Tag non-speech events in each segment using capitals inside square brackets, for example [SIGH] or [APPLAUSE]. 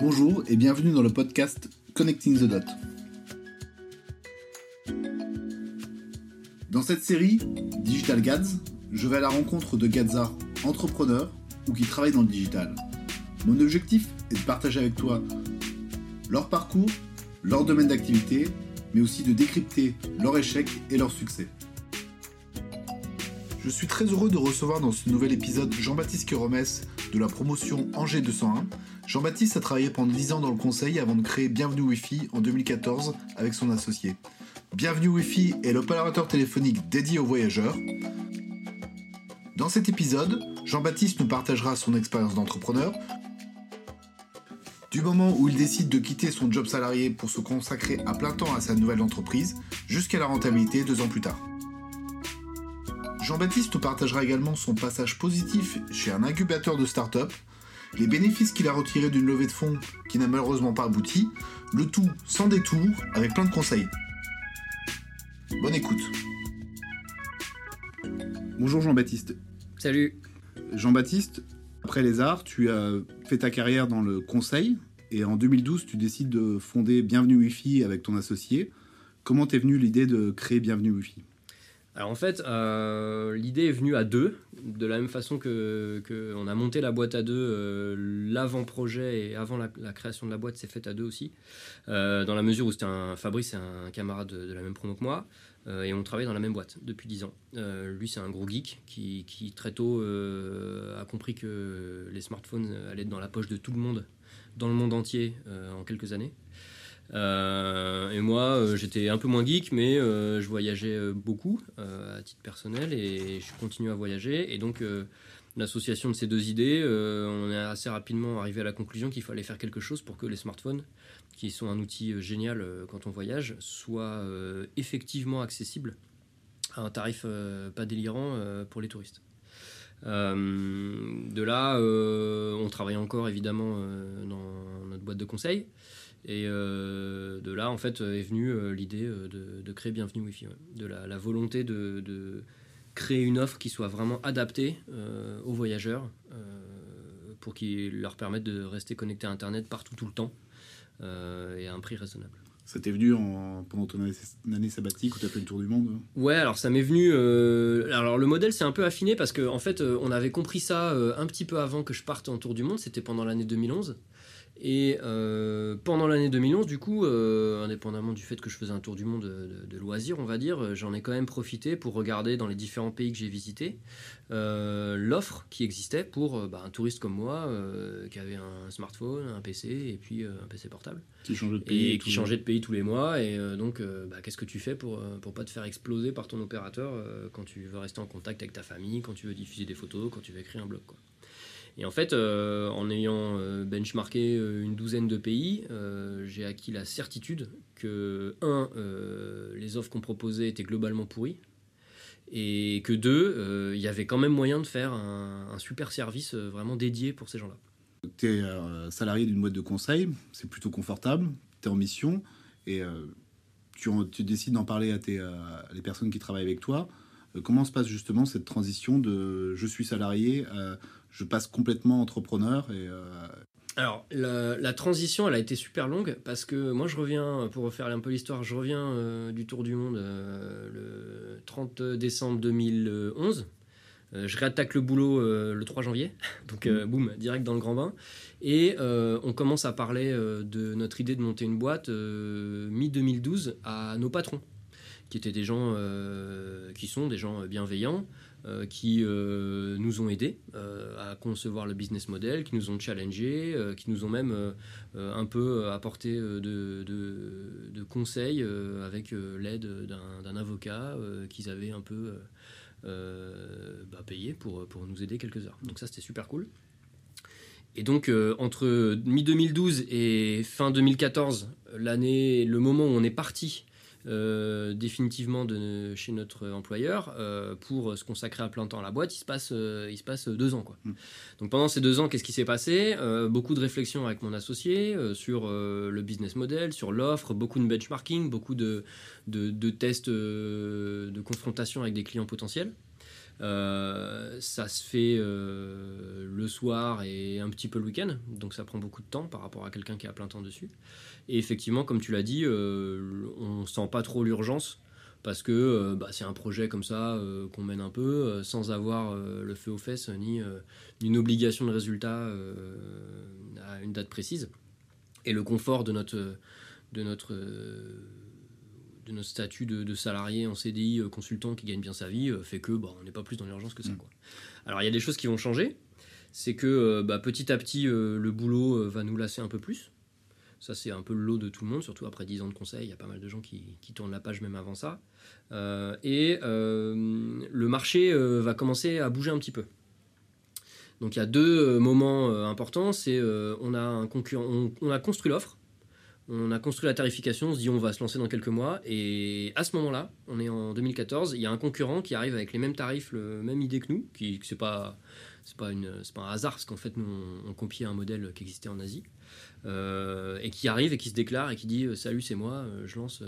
Bonjour et bienvenue dans le podcast Connecting the Dot. Dans cette série, Digital Gads, je vais à la rencontre de Gadzards entrepreneurs ou qui travaillent dans le digital. Mon objectif est de partager avec toi leur parcours, leur domaine d'activité, mais aussi de décrypter leurs échecs et leurs succès. Je suis très heureux de recevoir dans ce nouvel épisode Jean-Baptiste Queromès de la promotion Angers 201. Jean-Baptiste a travaillé pendant 10 ans dans le conseil avant de créer Bienvenue Wi-Fi en 2014 avec son associé. Bienvenue Wi-Fi est l'opérateur téléphonique dédié aux voyageurs. Dans cet épisode, Jean-Baptiste nous partagera son expérience d'entrepreneur, du moment où il décide de quitter son job salarié pour se consacrer à plein temps à sa nouvelle entreprise, jusqu'à la rentabilité deux ans plus tard. Jean-Baptiste nous partagera également son passage positif chez un incubateur de start-up, les bénéfices qu'il a retirés d'une levée de fonds qui n'a malheureusement pas abouti, le tout sans détour, avec plein de conseils. Bonne écoute. Bonjour Jean-Baptiste. Salut. Jean-Baptiste, après les arts, tu as fait ta carrière dans le conseil et en 2012, tu décides de fonder Bienvenue Wi-Fi avec ton associé. Comment t'es venue l'idée de créer Bienvenue Wi-Fi? Alors en fait, euh, l'idée est venue à deux, de la même façon que, a monté la boîte à deux, euh, l'avant-projet et avant la, création de la boîte, c'est fait à deux aussi, euh, dans la mesure où c'était un Fabrice, c'est un camarade de, la même promo que moi, et on travaille dans la même boîte depuis dix ans. lui, c'est un gros geek qui, qui très tôt a compris que les smartphones allaient être dans la poche de tout le monde, dans le monde entier, en quelques années. Euh, et moi, euh, j'étais un peu moins geek, mais euh, je voyageais beaucoup à titre personnel et je continue à voyager. Et donc, l'association de ces deux idées, on est assez rapidement arrivé à la conclusion qu'il fallait faire quelque chose pour que les smartphones, qui sont un outil génial quand on voyage, soient effectivement accessibles à un tarif pas délirant pour les touristes. de là, on travaille encore évidemment dans notre boîte de conseil. Et euh, de là, en fait, est venue euh, l'idée euh, de, créer Bienvenue Wi-Fi, de la, volonté de, créer une offre qui soit vraiment adaptée aux voyageurs pour qu'ils leur permette de rester connectés à Internet partout, tout le temps, et à un prix raisonnable. Ça t'est venu en, pendant ton année, sabbatique où tu as fait le tour du monde Ouais, alors ça m'est venu. alors le modèle s'est un peu affiné parce qu'en en fait, on avait compris ça un petit peu avant que je parte en tour du monde, c'était pendant l'année 2011. Et euh, pendant l'année 2011, du coup, euh, indépendamment du fait que je faisais un tour du monde de, loisirs, on va dire, euh, j'en ai quand même profité pour regarder dans les différents pays que j'ai visités l'offre qui existait pour bah, un touriste comme moi qui avait un smartphone, un PC et puis un PC portable. Qui changeait de pays. Et qui changeait de pays tous les mois. Et donc, bah, qu'est-ce que tu fais pour ne pas te faire exploser par ton opérateur quand tu veux rester en contact avec ta famille, quand tu veux diffuser des photos, quand tu veux écrire un blog quoi. Et en fait, euh, en ayant euh, benchmarké euh, une douzaine de pays, j'ai acquis la certitude que, un, les offres qu'on proposait étaient globalement pourries, et que deux, il y avait quand même moyen de faire un, super service vraiment dédié pour ces gens-là. Tu es salarié d'une boîte de conseil, c'est plutôt confortable, tu es en mission, et tu, décides d'en parler à, tes, les personnes qui travaillent avec toi. comment se passe justement cette transition de je suis salarié je passe complètement entrepreneur et euh, alors, la, transition, elle a été super longue parce que moi, je reviens, pour refaire un peu l'histoire, je reviens euh, du Tour du Monde euh, le 30 décembre 2011. je réattaque le boulot le 3 janvier, [LAUGHS] donc boum, direct dans le grand bain. Et on commence à parler de notre idée de monter une boîte mi-2012 à nos patrons, qui étaient des gens qui sont des gens bienveillants, euh, qui euh, nous ont aidés euh, à concevoir le business model, qui nous ont challengés, qui nous ont même un peu apporté de, conseils avec l'aide d'un avocat qu'ils avaient un peu bah, payé pour, pour nous aider quelques heures. Donc ça c'était super cool. Et donc entre mi-2012 et fin 2014, l'année, le moment où on est parti euh, définitivement de chez notre employeur euh, pour se consacrer à plein temps à la boîte, il se passe, euh, il se passe deux ans. Quoi. Mm. Donc pendant ces deux ans, qu'est-ce qui s'est passé? Beaucoup de réflexions avec mon associé sur le business model, sur l'offre, beaucoup de benchmarking, beaucoup de, de, de tests de confrontation avec des clients potentiels. Ça se fait le soir et un petit peu le week-end, donc ça prend beaucoup de temps par rapport à quelqu'un qui a plein temps dessus. Et effectivement, comme tu l'as dit, on sent pas trop l'urgence parce que bah, c'est un projet comme ça qu'on mène un peu sans avoir le feu aux fesses ni une obligation de résultat à une date précise et le confort de notre, de notre, de notre statut de, salarié en CDI euh, consultant qui gagne bien sa vie euh, fait que bah, on n'est pas plus dans l'urgence que ça. Mm. Quoi. Alors il y a des choses qui vont changer. C'est que euh, bah, petit à petit, le boulot va nous lasser un peu plus. Ça, c'est un peu le lot de tout le monde, surtout après 10 ans de conseil. Il y a pas mal de gens qui, qui tournent la page même avant ça. et le marché va commencer à bouger un petit peu. Donc il y a deux moments importants. C'est on a un concurrent, on, a construit l'offre, on a construit la tarification, on se dit on va se lancer dans quelques mois. Et à ce moment-là, on est en 2014, il y a un concurrent qui arrive avec les mêmes tarifs, le même idée que nous, qui c'est pas pas un hasard parce qu'en fait nous on, on un modèle qui existait en Asie. Euh, et qui arrive et qui se déclare et qui dit euh, Salut, c'est moi, euh, je lance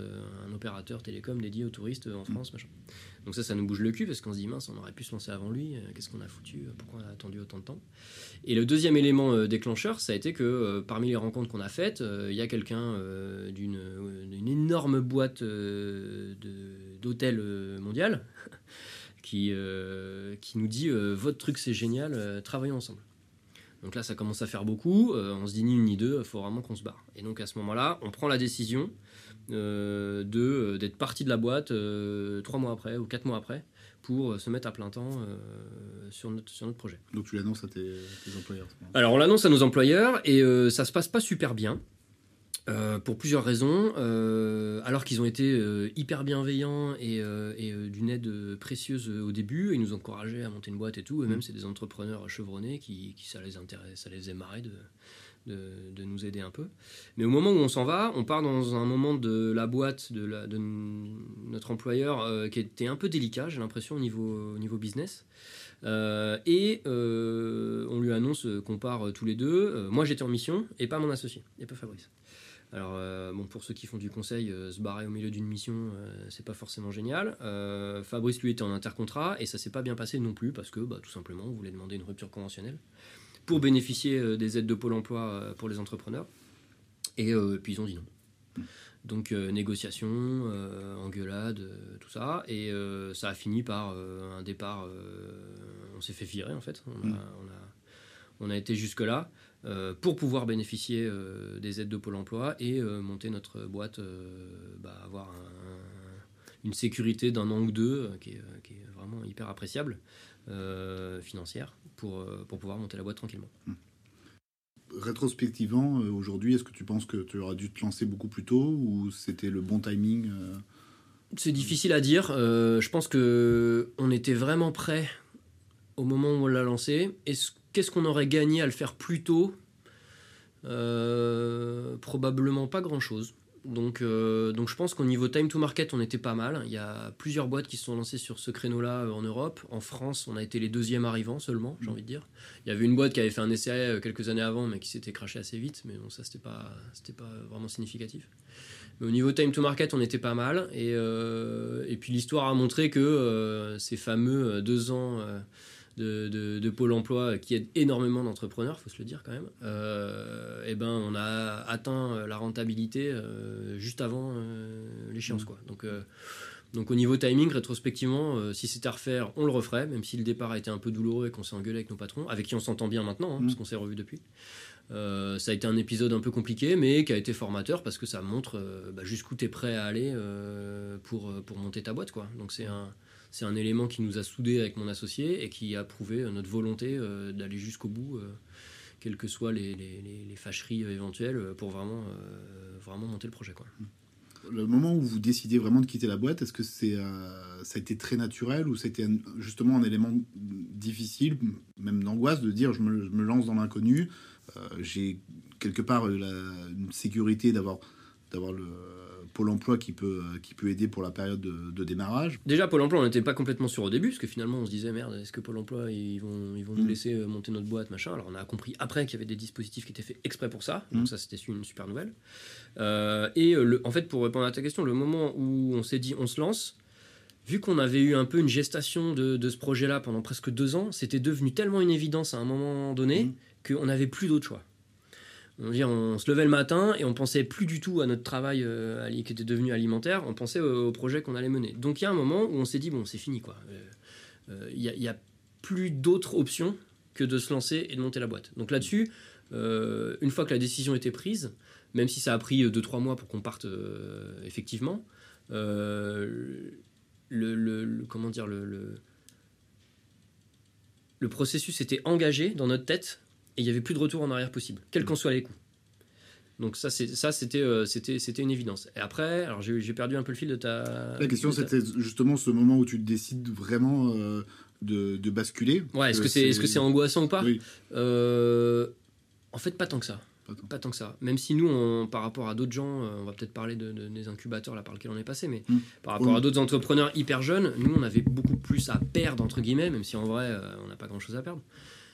un opérateur télécom dédié aux touristes en France. Machin. Donc, ça, ça nous bouge le cul parce qu'on se dit Mince, on aurait pu se lancer avant lui, qu'est-ce qu'on a foutu, pourquoi on a attendu autant de temps? Et le deuxième élément déclencheur, ça a été que parmi les rencontres qu'on a faites, il y a quelqu'un d'une énorme boîte d'hôtel mondial [LAUGHS] qui, nous dit Votre truc, c'est génial, travaillons ensemble. Donc là, ça commence à faire beaucoup. Euh, on se dit ni une ni deux, il faut vraiment qu'on se barre. Et donc à ce moment-là, on prend la décision euh, de euh, d'être parti de la boîte trois mois après ou quatre mois après pour se mettre à plein temps sur, notre, sur notre projet. Donc tu l'annonces à tes, tes employeurs Alors on l'annonce à nos employeurs et ça se passe pas super bien. Euh, pour plusieurs raisons, euh, alors qu'ils ont été euh, hyper bienveillants et, d'une aide précieuse au début, ils nous encourageaient à monter une boîte et tout, et même mm. c'est des entrepreneurs chevronnés qui, ça les intéresse, ça les faisait marrer de, de, nous aider un peu. Mais au moment où on s'en va, on part dans un moment de la boîte de, notre employeur qui était un peu délicat, j'ai l'impression, au niveau, au niveau business. et on lui annonce qu'on part tous les deux. moi j'étais en mission et pas mon associé, et pas Fabrice. Alors, euh, bon, pour ceux qui font du conseil, euh, se barrer au milieu d'une mission, euh, c'est pas forcément génial. Fabrice, lui, était en intercontrat et ça s'est pas bien passé non plus parce que, bah, tout simplement, on voulait demander une rupture conventionnelle pour bénéficier des aides de Pôle emploi pour les entrepreneurs. Et puis, ils ont dit non. Donc, négociation, engueulade, tout ça. Et ça a fini par un départ. on s'est fait virer, en fait. On a, mm. on a été jusque-là. Euh, pour pouvoir bénéficier euh, des aides de Pôle emploi et euh, monter notre boîte, bah, avoir une sécurité d'un an ou deux qui est, vraiment hyper appréciable financière pour, pour pouvoir monter la boîte tranquillement. Hmm. Rétrospectivement, aujourd'hui, est-ce que tu penses que tu aurais dû te lancer beaucoup plus tôt ou c'était le bon timing C'est difficile à dire. je pense que on était vraiment prêt au moment où on l'a lancé. Est-ce Qu'est-ce qu'on aurait gagné à le faire plus tôt? Euh, Probablement pas grand-chose. Donc, euh, donc je pense qu'au niveau time to market, on était pas mal. Il y a plusieurs boîtes qui se sont lancées sur ce créneau-là euh, en Europe. En France, on a été les deuxièmes arrivants seulement, j'ai mm. envie de dire. Il y avait une boîte qui avait fait un essai quelques années avant, mais qui s'était craché assez vite. Mais bon, ça, c'était pas, c'était pas vraiment significatif. Mais au niveau time to market, on était pas mal. Et, et puis l'histoire a montré que ces fameux deux ans de, Pôle emploi qui aide énormément d'entrepreneurs, faut se le dire quand même, euh, et eh ben on a atteint la rentabilité euh, juste avant euh, l'échéance. Mmh. Quoi. Donc, donc au niveau timing, rétrospectivement, si c'était à refaire, on le referait, même si le départ a été un peu douloureux et qu'on s'est engueulé avec nos patrons, avec qui on s'entend bien maintenant, hein, parce mmh. qu'on s'est revu depuis. ça a été un épisode un peu compliqué, mais qui a été formateur parce que ça montre bah, jusqu'où tu es prêt à aller pour, pour monter ta boîte. Quoi. Donc c'est un, c'est un élément qui nous a soudés avec mon associé et qui a prouvé euh, notre volonté euh, d'aller jusqu'au bout, euh, quelles que soient les, fâcheries éventuelles, pour vraiment, vraiment monter le projet. Le moment où vous décidez vraiment de quitter la boîte, est-ce que c'est, ça a été très naturel ou c'était justement un élément difficile, même d'angoisse, de dire je me, lance dans l'inconnu, j'ai quelque part une sécurité d'avoir, d'avoir le Pôle emploi qui peut, qui peut aider pour la période de, démarrage Déjà, Pôle emploi, on n'était pas complètement sûr au début, parce que finalement, on se disait, merde, est-ce que Pôle emploi, ils vont, ils vont nous mm. laisser euh, monter notre boîte, machin Alors, on a compris après qu'il y avait des dispositifs qui étaient faits exprès pour ça, donc mm. ça, c'était une super nouvelle. Euh, et euh, le, en fait, pour répondre à ta question, le moment où on s'est dit, on se lance, vu qu'on avait eu un peu une gestation de, ce projet-là pendant presque deux ans, c'était devenu tellement une évidence à un moment donné mmh. qu'on n'avait plus d'autre choix. On, se levait le matin et on pensait plus du tout à notre travail euh, qui était devenu alimentaire, on pensait au, projet qu'on allait mener. Donc il y a un moment où on s'est dit, bon, c'est fini, quoi. Euh, il n'y a, plus d'autres options que de se lancer et de monter la boîte. Donc là-dessus, euh, une fois que la décision était prise, même si ça a pris 2-3 mois pour qu'on parte effectivement, le, comment dire, le processus était engagé dans notre tête et il n'y avait plus de retour en arrière possible, quels qu'en soient les coûts. Donc ça, c'était, euh, c'était, une évidence. Et après, alors j'ai, perdu un peu le fil de ta... La question, c'était justement ce moment où tu décides vraiment euh, de, de, basculer. Ouais, est-ce que c'est, angoissant ou pas? Euh, En fait, pas tant que ça. Pas tant. que ça. Même si nous, on, par rapport à d'autres gens, on va peut-être parler de, des incubateurs là par lesquels on est passé, mais hmm. par rapport à d'autres entrepreneurs hyper jeunes, nous, on avait beaucoup plus à perdre, entre guillemets, même si en vrai, on n'a pas grand-chose à perdre.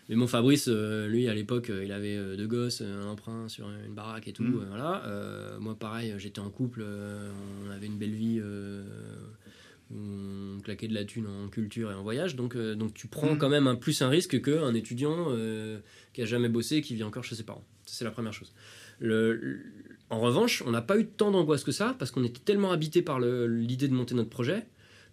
Mais bon, Fabrice, euh, lui, à l'époque, euh, il avait euh, deux gosses, un emprunt sur une baraque et tout. Mm. voilà. moi, pareil, j'étais en couple, on avait une belle vie. on claquait de la thune en culture et en voyage, donc, donc tu prends mm. quand même un, plus un risque qu'un étudiant qui a jamais bossé et qui vit encore chez ses parents. c'est la première chose. Le, en revanche, on n'a pas eu tant d'angoisse que ça parce qu'on était tellement habité par l'idée de monter notre projet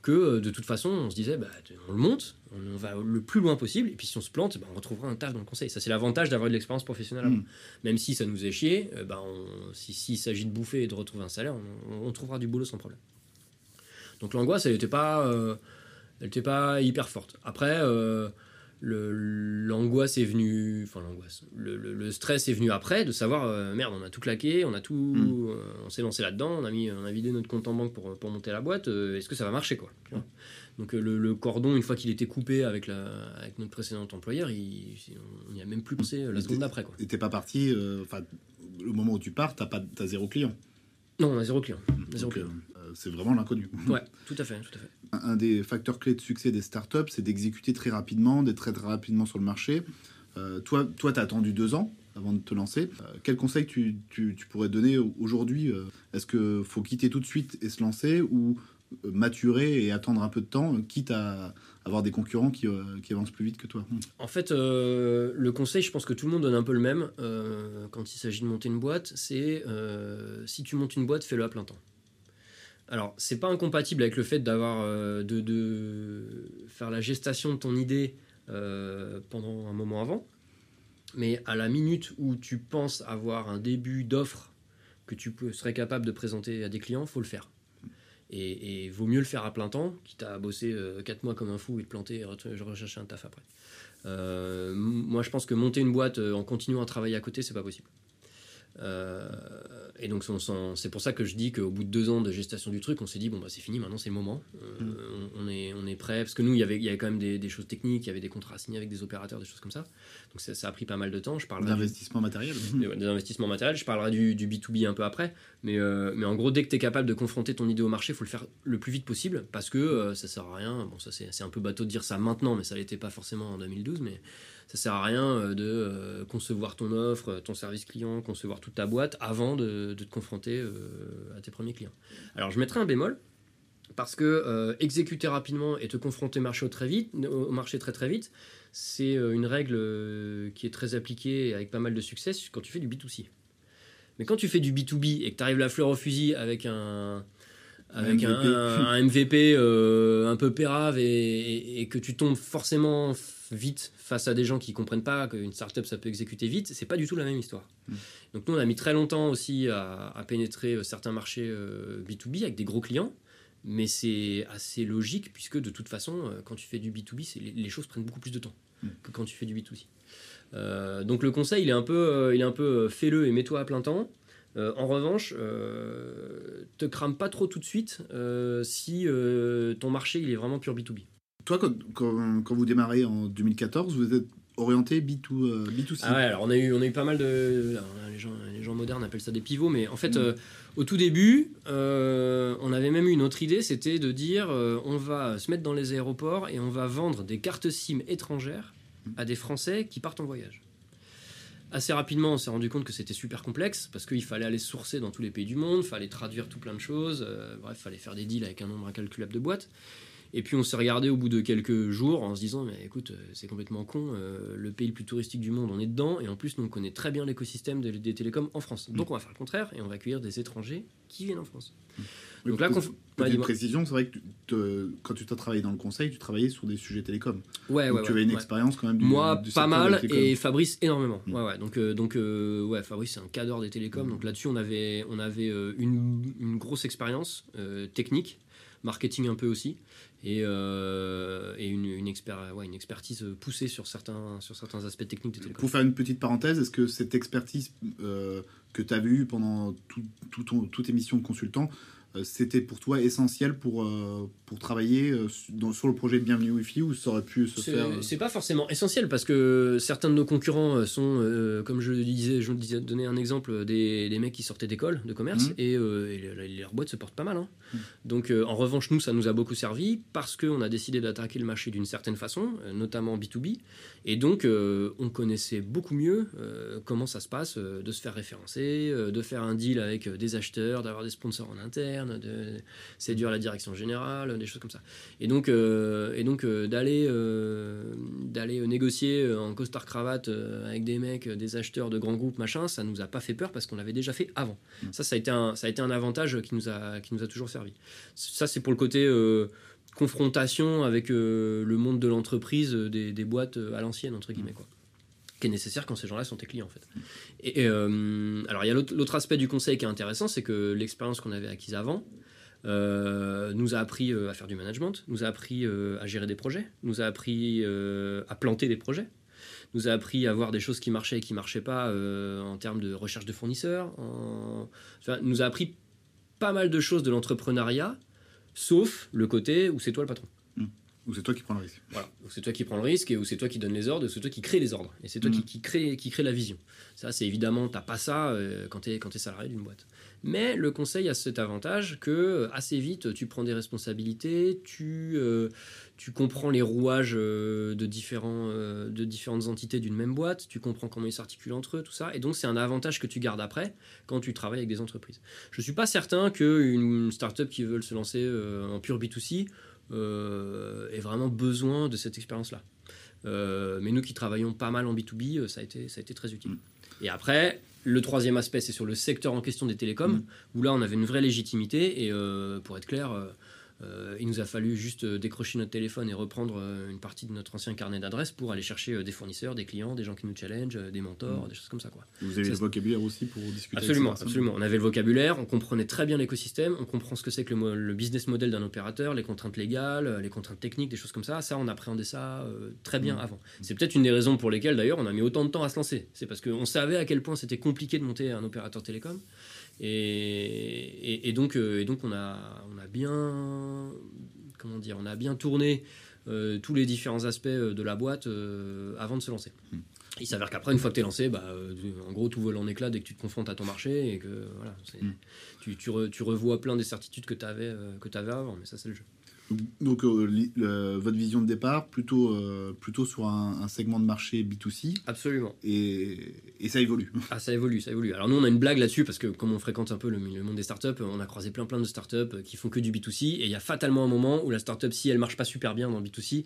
que euh, de toute façon, on se disait, bah, on le monte, on, va le plus loin possible, et puis si on se plante, bah, on retrouvera un taf dans le conseil. Ça, c'est l'avantage d'avoir de l'expérience professionnelle mm. Même si ça nous est chier, euh, bah, s'il s'agit de bouffer et de retrouver un salaire, on, trouvera du boulot sans problème. Donc l'angoisse, elle n'était pas, euh, elle pas hyper forte. Après, l'angoisse est venue, enfin l'angoisse, le, stress est venu après de savoir merde, on a tout claqué, on a tout, mm. on s'est lancé là-dedans, on a mis, on a vidé notre compte en banque pour, pour monter la boîte. Est-ce que ça va marcher quoi Donc le, cordon, une fois qu'il était coupé avec, la, avec notre précédent employeur, il, on n'y a même plus pensé la seconde d'après quoi. Et t'es pas parti, enfin le moment où tu pars, t'as pas, as zéro client? Non, on a zéro client. Zéro client c'est vraiment l'inconnu. Ouais, tout à fait. Tout à fait. Un, des facteurs clés de succès des startups, c'est d'exécuter très rapidement, d'être très, rapidement sur le marché. Euh, toi, toi tu as attendu deux ans avant de te lancer. Euh, quel conseil tu, tu, tu pourrais donner aujourd'hui euh, Est-ce qu'il faut quitter tout de suite et se lancer ou maturer et attendre un peu de temps, quitte à avoir des concurrents qui, qui avancent plus vite que toi? En fait, le conseil, je pense que tout le monde donne un peu le même quand il s'agit de monter une boîte, c'est si tu montes une boîte, fais-le à plein temps. Alors, c'est pas incompatible avec le fait d'avoir euh, de, faire la gestation de ton idée euh, pendant un moment avant, mais à la minute où tu penses avoir un début d'offre que tu serais capable de présenter à des clients, faut le faire. Et, vaut mieux le faire à plein temps, quitte à bosser 4 euh, mois comme un fou et te planter et rechercher un taf après. moi, je pense que monter une boîte en continuant à travailler à côté, c'est pas possible. Euh, et donc c'est pour ça que je dis qu'au bout de deux ans de gestation du truc, on s'est dit bon bah c'est fini, maintenant c'est le moment. Euh, mm. on, est on est prêt parce que nous il y avait il y avait quand même des, des, choses techniques, il y avait des contrats signés avec des opérateurs, des choses comme ça. Donc ça, ça a pris pas mal de temps. Je parlerai d'investissement matériel. [LAUGHS] Des, investissements matériels. Je parlerai du, du B2B un peu après, mais euh, mais en gros dès que tu es capable de confronter ton idée au marché, faut le faire le plus vite possible parce que ça sert à rien. Bon ça c'est un peu bateau de dire ça maintenant, mais ça l'était pas forcément en 2012, mais ça sert à rien euh, de euh, concevoir ton offre, ton service client, concevoir toute ta boîte avant de, te confronter euh, à tes premiers clients. Alors je mettrai un bémol parce que exécuter rapidement et te confronter marché très vite, au marché très très vite, c'est une règle qui est très appliquée avec pas mal de succès quand tu fais du B2C. Mais quand tu fais du B2B et que tu arrives la fleur au fusil avec un, avec un MVP, un, peu pérave et, et, que tu tombes forcément vite face à des gens qui comprennent pas qu'une startup ça peut exécuter vite, c'est pas du tout la même histoire. Mm. Donc nous on a mis très longtemps aussi à, pénétrer euh, certains marchés B2B euh, avec des gros clients, mais c'est assez logique puisque de toute façon euh, quand tu fais du B2B, les, choses prennent beaucoup plus de temps mm. que quand tu fais du B2C. donc le conseil il est un peu, il est un peu fais-le et mets-toi à plein temps. en revanche, te crame pas trop tout de suite si ton marché il est vraiment pur B2B. Toi, quand, vous démarrez en 2014, vous êtes orienté B2, euh, B2C Ah ouais, alors on a eu, on a eu pas mal de. les, gens, les gens modernes appellent ça des pivots, mais en fait, mm. euh, au tout début, euh, on avait même eu une autre idée c'était de dire on va se mettre dans les aéroports et on va vendre des cartes SIM étrangères à des Français qui partent en voyage. Assez rapidement, on s'est rendu compte que c'était super complexe parce qu'il fallait aller sourcer dans tous les pays du monde, il fallait traduire tout plein de choses, euh, bref, il fallait faire des deals avec un nombre incalculable de boîtes. Et puis on s'est regardé au bout de quelques jours en se disant mais écoute euh, c'est complètement con, euh, le pays le plus touristique du monde on est dedans et en plus nous on connaît très bien l'écosystème des, des télécoms en France. Donc on va faire le contraire et on va accueillir des étrangers qui viennent en France. Donc là, petite précision, c'est vrai que quand tu t'as travaillé dans le conseil, tu travaillais sur des sujets télécoms. Ouais, donc ouais, tu avais une expérience quand même. Du, Moi, pas mal, et Fabrice énormément. Mm. Ouais, ouais. Donc, euh, donc ouais, Fabrice c'est un cadre des télécoms. Mm. Donc là-dessus, on avait, on avait une, une grosse expérience technique, marketing un peu aussi et, euh, une, expertise poussée sur certains, sur certains aspects techniques de télécom. Pour faire une petite parenthèse, est-ce que cette expertise euh, que tu avais eue pendant tout, toute émission de consultant, c'était pour toi essentiel pour, euh, pour travailler euh, dans, sur le projet de Bienvenue Wi-Fi ou ça aurait pu se faire C'est pas forcément essentiel parce que certains de nos concurrents sont, comme je le disais, je disais, donner un exemple, des, des mecs qui sortaient d'école de commerce mmh. et, et, leurs boîtes se portent pas mal. Hein. Mmh. Donc en revanche, nous, ça nous a beaucoup servi parce qu'on a décidé d'attaquer le marché d'une certaine façon, notamment B2B. Et donc, on connaissait beaucoup mieux comment ça se passe de se faire référencer, de faire un deal avec des acheteurs, d'avoir des sponsors en interne de séduire la direction générale, des choses comme ça. Et donc, euh, et donc euh, d'aller euh, d'aller négocier en costard cravate avec des mecs, des acheteurs de grands groupes, machin, ça nous a pas fait peur parce qu'on l'avait déjà fait avant. Mmh. Ça, ça a été un, ça a été un avantage qui nous a, qui nous a toujours servi. Ça, c'est pour le côté confrontation avec le monde de l'entreprise, des, des, boîtes à l'ancienne, entre guillemets. Quoi qui est nécessaire quand ces gens-là sont tes clients en fait. Et, euh, alors il y a l'autre aspect du conseil qui est intéressant, c'est que l'expérience qu'on avait acquise avant euh, nous a appris euh, à faire du management, nous a appris à gérer des projets, nous a appris à planter des projets, nous a appris à voir des choses qui marchaient et qui marchaient pas en termes de recherche de fournisseurs, enfin, nous a appris pas mal de choses de l'entrepreneuriat, sauf le côté où c'est toi le patron. Ou c'est toi qui prends le risque. Voilà, ou c'est toi qui prends le risque, et ou c'est toi qui donne les ordres, ou c'est toi qui crée les ordres. Et c'est toi qui, mm. qui, crée, qui crée la vision. Ça, c'est évidemment, t'as pas ça euh, quand tu es, es salarié d'une boîte. Mais le conseil a cet avantage que euh, assez vite, tu prends des responsabilités, tu, euh, tu comprends les rouages de, différents, de différentes entités d'une même boîte, tu comprends comment ils s'articulent entre eux, tout ça. Et donc, c'est un avantage que tu gardes après quand tu travailles avec des entreprises. Je suis pas certain qu'une startup qui veut se lancer en pur B2C euh, ait vraiment besoin de cette expérience-là. Euh, mais nous qui travaillons pas mal en B2B, euh, ça a été, ça a été très utile. Mm. Et après, le troisième aspect, c'est sur le secteur en question des télécoms, mm. où là, on avait une vraie légitimité. Et pour être clair, euh, il nous a fallu juste euh, décrocher notre téléphone et reprendre euh, une partie de notre ancien carnet d'adresses pour aller chercher des fournisseurs, des clients, des gens qui nous challenge, des mentors, mm. des choses comme ça. Quoi. Vous avez le vocabulaire aussi pour discuter Absolument, absolument. On avait le vocabulaire, on comprenait très bien l'écosystème, on comprend ce que c'est que le, business model d'un opérateur, les contraintes légales, les contraintes techniques, des choses comme ça. Ça, on appréhendait ça très bien mm. avant. C'est peut-être une des raisons pour lesquelles d'ailleurs on a mis autant de temps à se lancer. C'est parce qu'on savait à quel point c'était compliqué de monter un opérateur télécom. Et, et, donc, et donc on, a, on a bien comment dire, on a bien tourné euh, tous les différents aspects euh, de la boîte euh, avant de se lancer. Hmm. Il s'avère qu'après, une fois que tu es lancé, bah, en gros, tout vole en éclat dès que tu te confrontes à ton marché et que voilà, hmm. tu, tu, revois plein des certitudes que tu avais, que avais avant, mais ça, c'est le jeu. Donc, euh, votre vision de départ, plutôt, euh, plutôt sur un, segment de marché B2C. Absolument. Et, et, ça évolue. [LAUGHS] Ah, ça évolue, ça évolue. Alors, nous, on a une blague là-dessus parce que, comme on fréquente un peu le, monde des startups, on a croisé plein, plein de startups qui font que du B2C. Et il y a fatalement un moment où la startup, si elle marche pas super bien dans le B2C,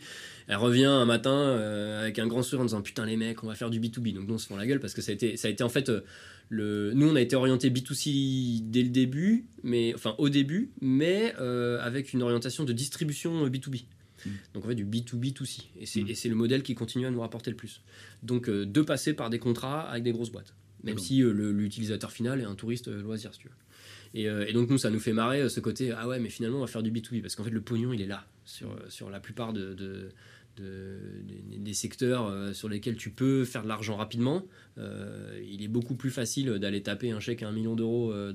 elle revient un matin euh, avec un grand sourire en disant Putain, les mecs, on va faire du B2B. Donc, nous, on se fend la gueule parce que ça a été, ça a été en fait nous, on a été orienté B2C dès le début, mais, enfin au début, mais euh, avec une orientation de distribution B2B. Mm. Donc en fait du B2B2C. Mm. Et c'est le modèle qui continue à nous rapporter le plus. Donc euh, de passer par des contrats avec des grosses boîtes. Même si euh, l'utilisateur final est un touriste loisir, si tu veux. Et, donc nous, ça nous fait marrer ce côté, ah ouais, mais finalement, on va faire du B2B. Parce qu'en fait, le pognon, il est là, sur, sur la plupart de, des, secteurs euh, sur lesquels tu peux faire de l'argent rapidement. Euh, il est beaucoup plus facile d'aller taper un chèque à un million d'euros euh,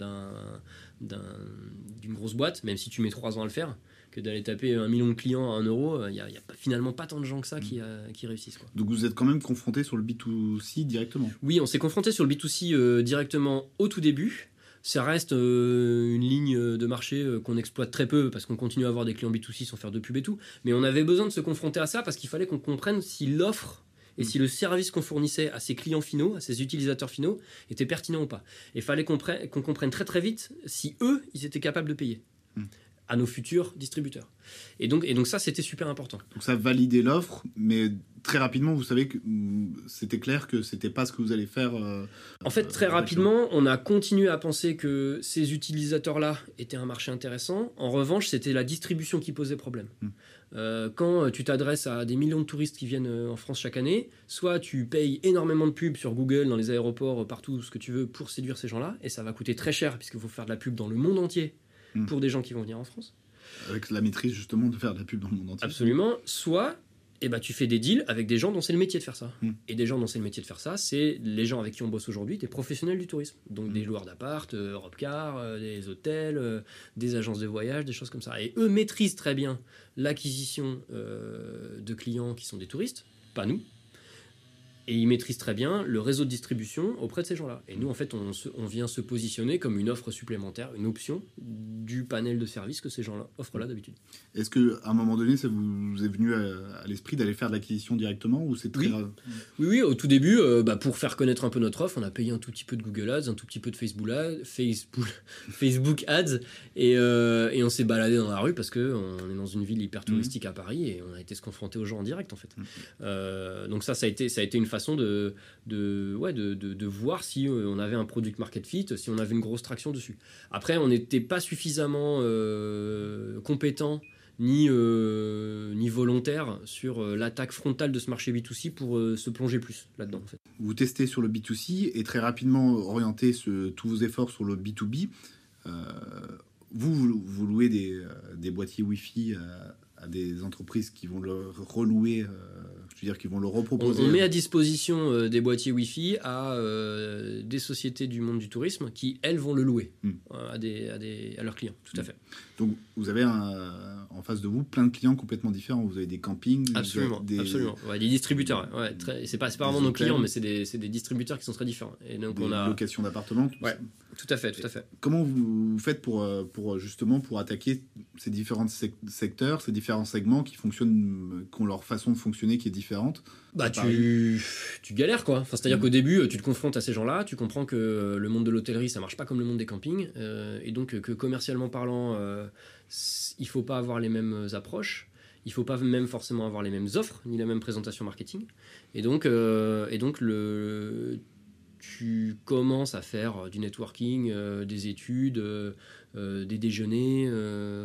d'une grosse boîte, même si tu mets trois ans à le faire, que d'aller taper un million de clients à un euro. Il n'y a, finalement pas tant de gens que ça qui, qui réussissent. Quoi. Donc vous êtes quand même confronté sur le B2C directement Oui, on s'est confronté sur le B2C directement au tout début ça reste euh, une ligne de marché euh, qu'on exploite très peu parce qu'on continue à avoir des clients B2C sans faire de pub et tout. Mais on avait besoin de se confronter à ça parce qu'il fallait qu'on comprenne si l'offre et si le service qu'on fournissait à ses clients finaux, à ses utilisateurs finaux, était pertinent ou pas. Et il fallait qu'on comprenne très très vite si eux, ils étaient capables de payer. Hmm. à nos futurs distributeurs. Et donc, et donc ça, c'était super important. Donc ça validait l'offre, mais très rapidement, vous savez que mm, c'était clair que c'était pas ce que vous allez faire. Euh, en fait, très rapidement, on a continué à penser que ces utilisateurs-là étaient un marché intéressant. En revanche, c'était la distribution qui posait problème. Hmm. Euh, quand tu t'adresses à des millions de touristes qui viennent euh, en France chaque année, soit tu payes énormément de pubs sur Google, dans les aéroports, partout, ce que tu veux, pour séduire ces gens-là, et ça va coûter très cher, puisqu'il faut faire de la pub dans le monde entier hmm. pour des gens qui vont venir en France. Avec la maîtrise justement de faire de la pub dans le monde entier. Absolument. Soit eh ben, tu fais des deals avec des gens dont c'est le métier de faire ça. Hmm. Et des gens dont c'est le métier de faire ça, c'est les gens avec qui on bosse aujourd'hui, des professionnels du tourisme. Donc des hmm. loueurs d'appart, euh, Europcar, euh, des hôtels, euh, des agences de voyage, des choses comme ça. Et eux maîtrisent très bien l'acquisition de clients qui sont des touristes, pas nous. Et ils maîtrisent très bien le réseau de distribution auprès de ces gens-là. Et nous, en fait, on, on, vient se positionner comme une offre supplémentaire, une option du panel de services que ces gens-là offrent là d'habitude. Est-ce qu'à un moment donné, ça vous est venu à, l'esprit d'aller faire de l'acquisition directement ou c'est très... oui. oui. oui, au tout début, euh, bah, pour faire connaître un peu notre offre, on a payé un tout petit peu de Google Ads, un tout petit peu de Facebook Ads, Facebook, [LAUGHS] Facebook Ads, et, euh, et on s'est baladé dans la rue parce qu'on est dans une ville hyper mmh. touristique à Paris et on a été se confronter aux gens en direct en fait. Mmh. Euh, donc ça, ça a été, ça a été une façon de, de, ouais, de, de, voir si euh, on avait un product market fit, si on avait une grosse traction dessus. Après, on n'était pas suffisamment euh, compétent ni, euh, ni volontaire sur l'attaque frontale de ce marché B2C pour se plonger plus là-dedans. Vous testez sur le B2C et très rapidement orienter ce, tous vos efforts sur le B2B. vous, vous, louez des, des boîtiers Wi-Fi à, des entreprises qui vont le relouer je veux dire qu'ils vont le reproposer. On, met à disposition euh, des boîtiers Wi-Fi à euh, des sociétés du monde du tourisme qui, elles, vont le louer hmm. euh, à, des, à, des, à, leurs clients, tout à hmm. fait. Donc, vous avez en face de vous plein de clients complètement différents. Vous avez des campings, absolument, des, absolument. Ouais, des distributeurs. Ouais, c'est pas, pas vraiment nos clients, mais c'est des, des, distributeurs qui sont très différents. Et donc, des on a locations d'appartements. Ouais. Tout à fait, tout à fait. Comment vous faites pour, pour justement pour attaquer ces différents secteurs, ces différents segments qui fonctionnent, qui ont leur façon de fonctionner qui est différente Bah tu, tu galères quoi. Enfin, c'est-à-dire mmh. qu'au début, tu te confrontes à ces gens-là, tu comprends que le monde de l'hôtellerie, ça marche pas comme le monde des campings, euh, et donc que commercialement parlant, euh, il faut pas avoir les mêmes approches. Il faut pas même forcément avoir les mêmes offres ni la même présentation marketing. Et donc, euh, et donc le, tu commences à faire du networking, euh, des études, euh, euh, des déjeuners,